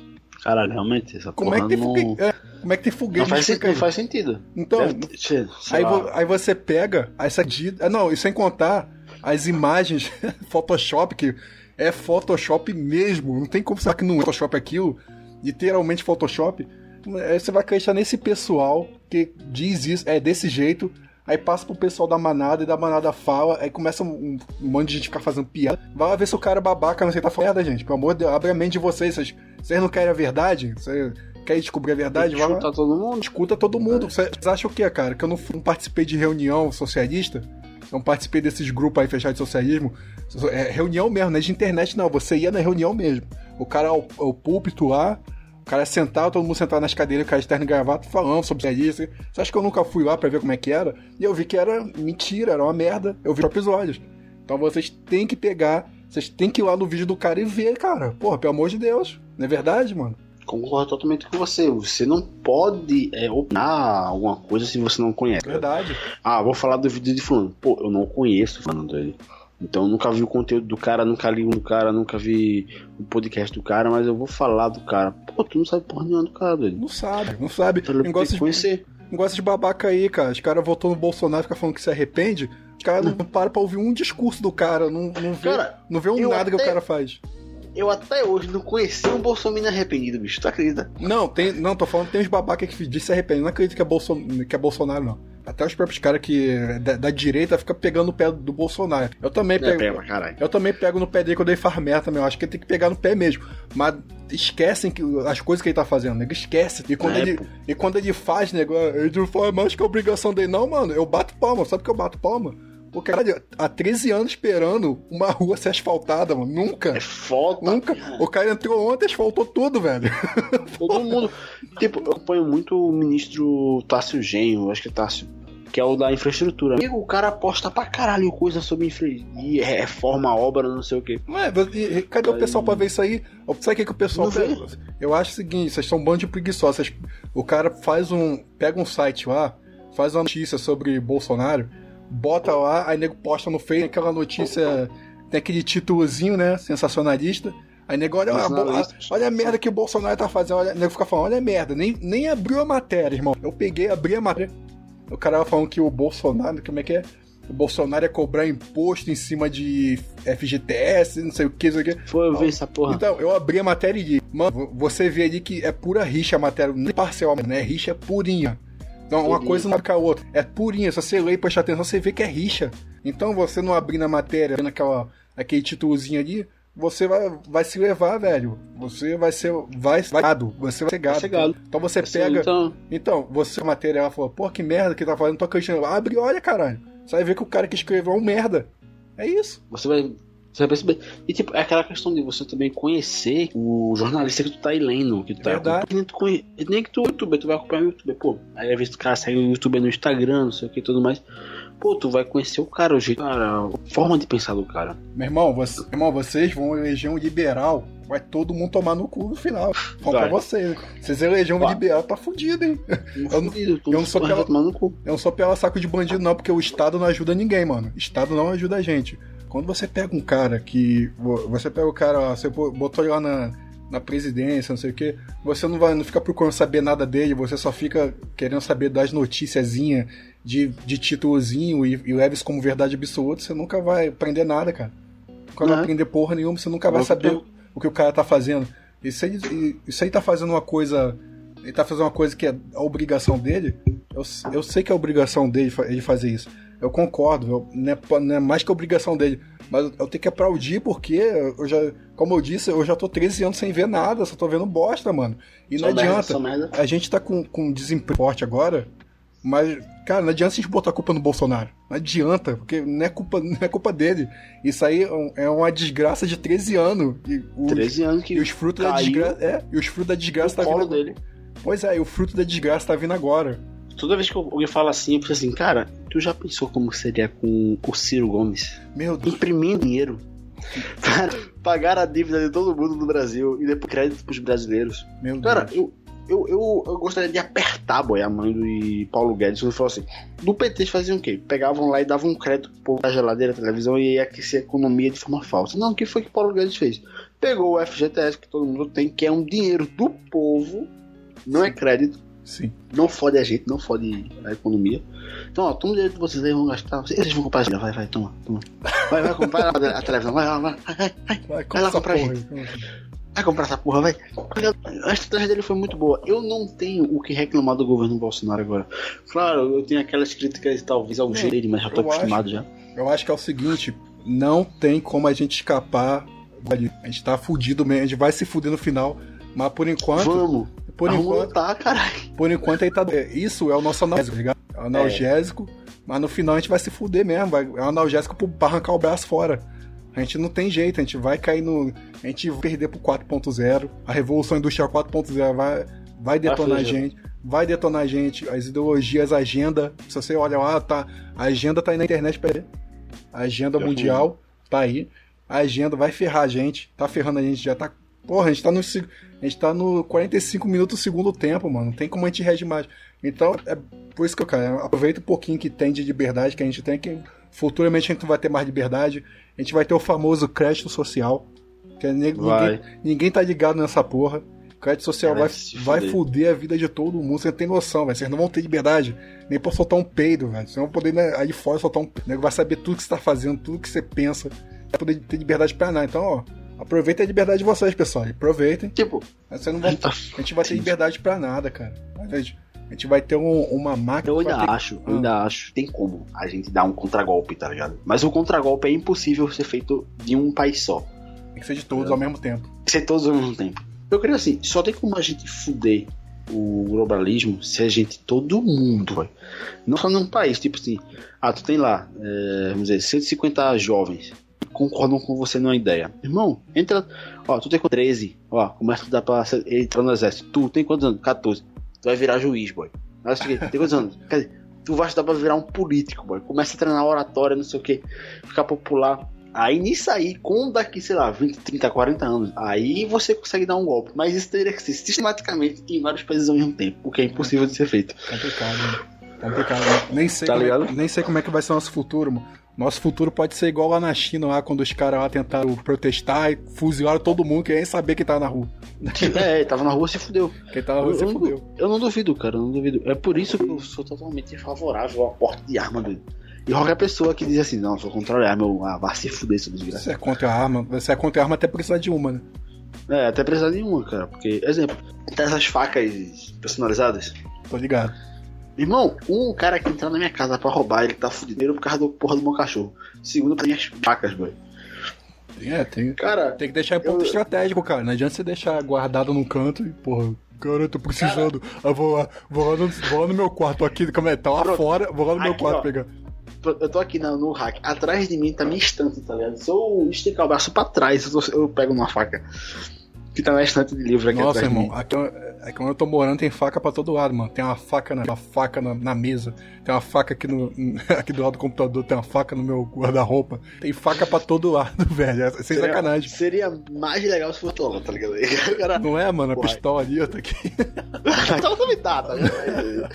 Caralho, realmente, essa Como porra é que tem não... foguete? é, como é que tem foguete? Não faz, Me sen- explica não faz sentido. Então, sei Aí, vo- aí você pega essa dita. ah, Não, e sem contar as imagens Photoshop, que é Photoshop mesmo. Não tem como falar que não é Photoshop aquilo. Literalmente Photoshop. Aí você vai acreditar nesse pessoal que diz isso, é desse jeito. aí passa pro pessoal da manada e da manada fala, aí começa um, um monte de gente ficar fazendo piada. Vai lá ver se o cara é babaca não sei tá falando merda, gente. Pelo amor de Deus, abre a mente de vocês. Vocês, vocês não querem a verdade? Vocês querem descobrir a verdade? Vai lá. Chuta todo mundo. Escuta todo mundo. Vocês acham o quê, cara? Que eu não, não participei de reunião socialista? Não participei desses grupos aí fechados de socialismo? É reunião mesmo, não é de internet não. Você ia na reunião mesmo. O cara é o, é o púlpito lá, cara sentado, todo mundo sentado nas cadeiras, o cara de terno e gravata, falando sobre socialista. Você acha que eu nunca fui lá pra ver como é que era? E eu vi que era mentira, era uma merda. Eu vi os episódios. Então vocês têm que pegar, vocês têm que ir lá no vídeo do cara e ver, cara. Porra, pelo amor de Deus. Não é verdade, mano? Concordo totalmente com você. Você não pode é, opinar alguma coisa se você não conhece. Verdade. Ah, vou falar do vídeo de fulano. Pô, eu não conheço o fulano dele. Então eu nunca vi o conteúdo do cara, nunca li um do cara, nunca vi o podcast do cara, mas eu vou falar do cara. Pô, tu não sabe porra nenhuma do cara dele. Não sabe, não sabe. Então, eu Negócio tenho que de, conhecer. negócio de babaca aí, cara. Os caras votou no Bolsonaro e ficam falando que se arrepende. Os caras não param pra ouvir um discurso do cara, não, não vê, Cara, não vê um nada que o até- cara faz. Eu até hoje não conheci um Bolsonaro arrependido, bicho. Tu acredita? Não, tem, não, tô falando que tem uns babaca que diz se arrepende. Não acredito que é, Bolson, que é Bolsonaro, não. Até os próprios caras que da, da direita ficam pegando no pé do Bolsonaro. Eu também É, pego. Eu também pego no pé dele quando ele faz merda também. Eu acho que ele tem que pegar no pé mesmo. Mas esquecem que as coisas que ele tá fazendo, nego. Esquece. E quando, É, ele, pô. e quando ele faz, nego, ah, ele não faz mais que a obrigação dele. Não, mano, eu bato palma. Sabe que eu bato palma? Porque, cara, há 13 anos esperando uma rua ser asfaltada, mano. Nunca. É foda. Nunca. O cara entrou ontem e asfaltou tudo, velho. Todo mundo. tipo, eu acompanho muito o ministro Tássio Genro, acho que é Tássio, que é o da infraestrutura. Amigo, o cara aposta pra caralho coisa sobre infra... e reforma, obra, não sei o que. Ué, e- e cadê o pessoal pra ver isso aí? Sabe o que, que o pessoal faz? Eu acho o seguinte, vocês são um bando de preguiçosos. O cara faz um. pega um site lá, faz uma notícia sobre Bolsonaro, bota lá, aí nego posta no Face aquela notícia. Tem aquele títulozinho, né? Sensacionalista. Aí nego, olha, a, bo- a- olha a merda que o Bolsonaro tá fazendo. Olha, nego fica falando, olha a merda. Nem, nem abriu a matéria, irmão. Eu peguei, abri a matéria. O cara falando que o Bolsonaro, como é que é? O Bolsonaro ia cobrar imposto em cima de FGTS, não sei o que, não sei o que. Foi eu ver essa porra. Então, eu abri a matéria e li. Mano, você vê ali que é pura rixa a matéria, não é parcial, né? Rixa é purinha. Então, uma Purinha. coisa não marca a outra. É purinha. Se você lê e prestar atenção, você vê que é rixa. Então, você não abrir na matéria, vendo aquela, aquele títulozinho ali, você vai, vai se levar, velho. Você vai ser. Vai, vai gado. Você vai ser gado. ser gado. Então, você Assim, pega. Então, Então, você, a matéria, ela falou, pô, que merda que tá fazendo, tô acreditando. Abre e olha, caralho. Você vai ver que o cara que escreveu é um merda. É isso. você vai. Você vai perceber. E tipo, é aquela questão de você também conhecer o jornalista que tu tá lendo, que tu tá Verdade. Nem, tu conhe... nem que tu é youtuber, tu vai acompanhar o youtuber, pô. Aí às vezes o cara segue o youtuber no Instagram, não sei o que e tudo mais. Pô, tu vai conhecer o cara, o jeito, cara, a forma de pensar do cara. Meu irmão, você, meu irmão, vocês vão eleger um liberal, vai todo mundo tomar no cu no final. Pra Vai. vocês. Vocês eleger um liberal, tá fudido, hein? Eu não, eu eu não sou pela-. Eu não sou pela saco de bandido, não, porque o Estado não ajuda ninguém, mano. O Estado não ajuda a gente. Quando você pega um cara que. vo- Você pega o cara, ó, você bo- botou ele lá na, na presidência, não sei o que, você não vai não fica procurando saber nada dele, você só fica querendo saber das noticiazinhas de, de títulozinho e, e leva isso como verdade absoluta, você nunca vai aprender nada, cara. Nunca vai Não. aprender porra nenhuma, você nunca vai saber não. o que o cara tá fazendo. Isso aí, isso aí tá fazendo uma coisa. Ele tá fazendo uma coisa que é a obrigação dele. Eu, eu sei que é a obrigação dele ele fazer isso. Eu concordo, não, é, não é mais que a obrigação dele. Mas eu tenho que aplaudir porque eu já, como eu disse, eu já tô 13 anos sem ver nada, só tô vendo bosta, mano. E não adianta. merda. A gente tá com, com desemprego forte agora, mas, cara, não adianta a gente botar a culpa no Bolsonaro. Não adianta, porque não é culpa, não é culpa dele. Isso aí é é uma desgraça de 13 anos. E os, 13 anos que e os frutos da desgraça. É, e os frutos da desgraça tá vindo. dele. Pois é, e o fruto da desgraça tá vindo agora. Toda vez que alguém fala assim, eu penso assim, cara, tu já pensou como seria com o Ciro Gomes? Meu Deus. Imprimindo dinheiro para pagar a dívida de todo mundo no Brasil e depois crédito pros brasileiros. Meu Deus. Cara, eu, eu, eu, eu gostaria de apertar, boy, a mãe do Paulo Guedes quando falou assim: do PT eles faziam o quê? Pegavam lá e davam um crédito pro povo da geladeira, televisão e ia aquecer a economia de forma falsa. Não, o que foi que o Paulo Guedes fez? Pegou o FGTS que todo mundo tem, que é um dinheiro do povo, não é crédito. Sim. Não fode a gente, não fode a economia. Então, ó, toma o dinheiro que vocês aí vão gastar. Vocês vão comprar. Vai, vai, toma, toma. Vai, vai comprar a televisão. Vai, vai, vai. vai, vai. Vai, lá comprar, porra gente. Vai comprar essa porra, vai. A estratégia dele foi muito boa. Eu não tenho o que reclamar do governo Bolsonaro agora. Claro, eu tenho aquelas críticas talvez ao jeito dele, mas já tô acostumado já. Eu acho que é o seguinte, não tem como a gente escapar. A gente tá fudido mesmo, a gente vai se fuder no final. Mas por enquanto. Vamos. Por Vamos enquanto, lutar, caralho. por enquanto aí tá. é, Isso é o nosso analgésico, tá ligado? É o analgésico, mas no final a gente vai se fuder mesmo. Vai, é um analgésico pro- pra arrancar o braço fora. A gente não tem jeito, a gente vai cair no. A gente vai perder pro 4.0. A Revolução Industrial 4.0 vai, vai detonar a foder. gente. Vai detonar a gente. As ideologias, a agenda. Se você olha lá, tá. A agenda tá aí na internet ver. A agenda Já mundial tá aí. A agenda vai ferrar a gente. Tá ferrando a gente, já tá. Porra, a gente tá no. A gente tá no 45 minutos do segundo tempo, mano. Não tem como a gente reagir mais. Então, é por isso que eu, cara, aproveita um pouquinho que tem de liberdade que a gente tem, que futuramente a gente vai ter mais liberdade. A gente vai ter o famoso crédito social. Que é nego- Vai. ninguém, ninguém tá ligado nessa porra. O crédito social Cara, vai, se vai fuder a vida de todo mundo. Você tem noção, velho. Vocês não vão ter liberdade nem pra soltar um peido, velho. Vocês não vão poder né, aí fora soltar um peido. O vai saber tudo que você tá fazendo, tudo que você pensa. Vai poder ter liberdade pra nada. Então, ó, aproveitem a liberdade de vocês, pessoal. Aproveitem. Tipo, Mas Vocês não vão, a gente vai ter liberdade pra nada, cara. A gente, a gente vai ter um- uma máquina. eu vai ainda ter- acho, eu Ah. ainda acho. Tem como a gente dar um contragolpe, tá ligado? Mas o contragolpe é impossível ser feito de um país só. Tem que ser de todos ao mesmo tempo. Tem que ser todos ao mesmo tempo. Eu creio assim, só tem como a gente fuder o globalismo se a gente, todo mundo, velho. Não só num país, tipo assim, ah, tu tem lá, é, vamos dizer, 150 jovens concordam com você numa ideia. Irmão, entra, ó, tu tem com 13, ó, começa a dar pra entrar no exército. Tu tem quantos anos? 14. Tu vai virar juiz, boy. Quê, tem quantos anos? Quer dizer, tu vai estudar pra virar um político, boy. Começa a treinar oratória, não sei o que, ficar popular. Aí nisso aí, com daqui, sei lá, 20, 30, 40 anos, aí você consegue dar um golpe. Mas isso teria que ser sistematicamente em vários países ao mesmo tempo, o que é impossível de ser feito. Complicado, né? Complicado. né? Nem sei, Tá como é, ligado? nem sei como é que vai ser o nosso futuro, mano. Nosso futuro pode ser igual lá na China, lá quando os caras lá tentaram protestar e fuzilaram todo mundo, que nem saber quem tava na rua. é, tava na rua se fudeu. Quem tava na rua Eu, se eu, fudeu. não, eu não duvido, cara, eu não duvido. É por isso que eu sou totalmente favorável ao porte de arma dele. E qualquer pessoa que diz assim, não, sou contra a arma, eu, ah, vai se fuder, seu desgraçado. Você é contra a arma, você é contra a arma até precisar de uma, né? É, até precisar de uma, cara. Porque, exemplo, tem essas facas personalizadas. Tô ligado. Irmão, um cara que entrar na minha casa pra roubar, ele tá fudido por causa do porra do meu cachorro. Segundo, pra minhas facas, velho. É, tem, Cara, tem que deixar em ponto Eu- estratégico, cara. Não adianta você deixar guardado num canto e, porra, cara, eu tô precisando. Eu vou lá, vou lá, no, vou lá no meu quarto aqui, como é? Tá lá Pronto. fora, vou lá no meu Aqui, quarto ó. pegar. eu tô aqui na- no hack. Atrás de mim tá minha estante, tá ligado? Se eu esticar o braço pra trás, eu, tô- eu pego uma faca. Que tá na estante de livro aqui Nossa, irmão, aqui, aqui onde eu tô morando tem faca pra todo lado, mano. Tem uma faca na, uma faca na, na mesa, tem uma faca aqui, no, aqui do lado do computador, tem uma faca no meu guarda-roupa. Tem faca pra todo lado, velho. É sem Seria- sacanagem. Seria mais legal se fosse logo, tá ligado? Cara. Não é, mano? A Porra. pistola ali, ó, tá aqui. Então também tá, tá ligado?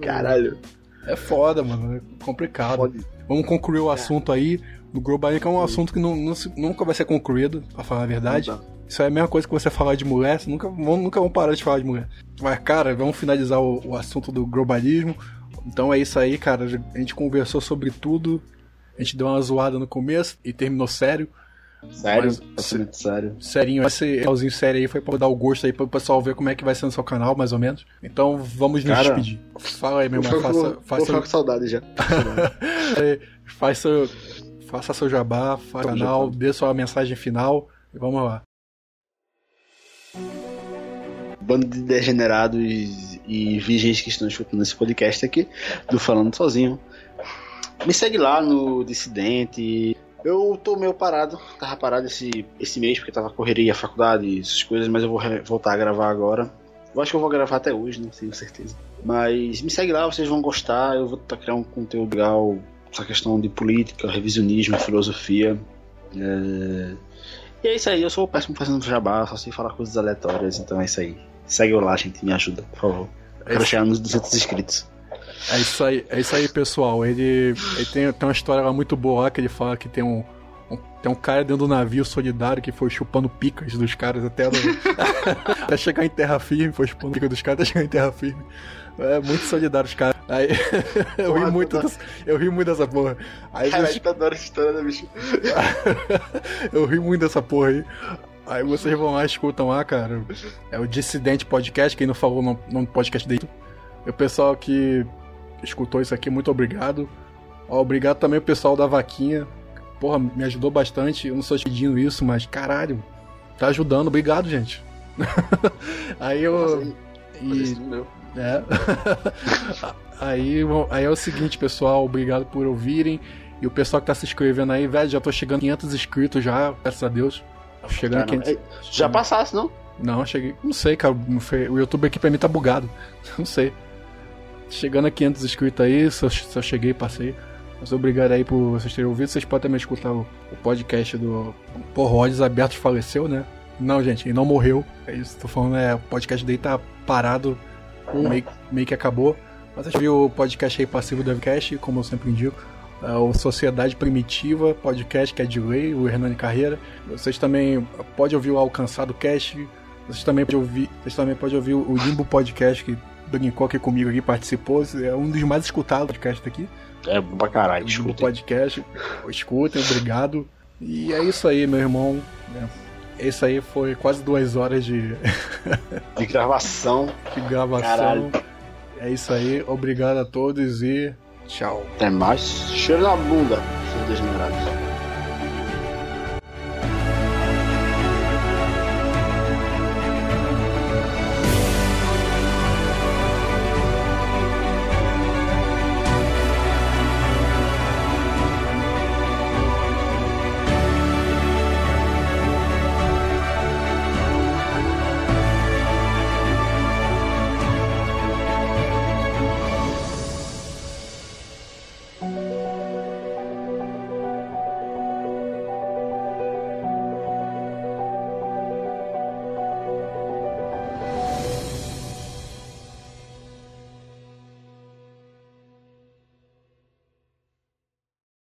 Caralho. É foda, mano. É complicado. Pode. Vamos concluir o assunto aí. Do Global que é um assunto que não, não nunca vai ser concluído, pra falar a verdade. Não tá. Isso é a mesma coisa que você falar de mulher, você nunca, vão, nunca vão parar de falar de mulher. Mas, cara, vamos finalizar o, o assunto do globalismo. Então é isso aí, cara. A gente conversou sobre tudo. A gente deu uma zoada no começo e terminou sério. Sério? Mas- Absolutamente sério. Serinho, esse finalzinho sério aí foi pra dar o gosto aí pro pessoal ver como é que vai ser no seu canal, mais ou menos. Então vamos nos Cara, despedir. Fala aí, meu irmão. Faça, vou faça, com saudade já. faça, faça seu jabá, faça o canal, dê sua mensagem final e vamos lá. Bando de degenerados e virgens que estão escutando esse podcast aqui, do Falando Sozinho. Me segue lá no Dissidente. Eu tô meio parado, tava parado esse, esse mês porque tava correria, faculdade, essas coisas, mas eu vou voltar a gravar agora. Eu acho que eu vou gravar até hoje, não tenho certeza. Mas me segue lá, vocês vão gostar. Eu vou tentar criar um conteúdo legal, essa questão de política, revisionismo, filosofia. É... E é isso aí, eu sou péssimo fazendo jabá, só sei falar coisas aleatórias, então é isso aí. Segue eu lá, gente, me ajuda, por favor. Quero chegar nos 200 inscritos. É isso aí, é isso aí, pessoal. Ele, ele tem, tem uma história lá muito boa lá que ele fala que tem um, um- tem um cara dentro do navio solidário que foi chupando picas dos caras até, no- até chegar em terra firme, foi chupando picas dos caras até chegar em terra firme. É muito solidário os caras. Aí, eu ri muito, dessa, eu ri muito dessa porra. Aí, Caralho, eu adoro essa história, né, bicho? eu ri muito dessa porra aí. Aí vocês vão lá e escutam lá, cara. É o Dissidente Podcast, quem não falou no, podcast dele. E o pessoal que escutou isso aqui, muito obrigado. Ó, obrigado também o pessoal da Vaquinha. Porra, me ajudou bastante. Eu não sou pedindo isso, mas caralho, tá ajudando. Obrigado, gente. aí eu. E, Meu. é. aí, aí é o seguinte, pessoal, obrigado por ouvirem. E o pessoal que tá se inscrevendo aí, velho, já tô chegando a 500 inscritos já, graças a Deus. Chegando Caramba. 500. Ei, Já passasse, não? Não, cheguei. Não sei, cara. O YouTube aqui pra mim tá bugado. Não sei. Chegando a 500 inscritos aí, só, só cheguei e passei. Mas obrigado aí por vocês terem ouvido. Vocês podem também escutar o, o podcast do. Porra, o Rhodes Aberto faleceu, né? Não, gente, ele não morreu. É isso, tô falando, é. O podcast dele tá parado. Meio, meio que acabou. Mas a gente viu o podcast aí passivo do Evcast, como eu sempre indico. É o Sociedade Primitiva, podcast que é de lei, o Hernani Carreira. Vocês também podem ouvir o Alcançado Cast. Vocês também podem ouvir, vocês também podem ouvir o Limbo Podcast, que brincou aqui comigo aqui, participou. É um dos mais escutados podcasts aqui. É pra caralho, O escuta. podcast. Escutem, obrigado. E é isso aí, meu irmão. né? Esse aí foi quase duas horas de, De gravação. de gravação. Caralho. É isso aí. Obrigado a todos e tchau. Até mais. Cheiro na bunda, seus degenerados.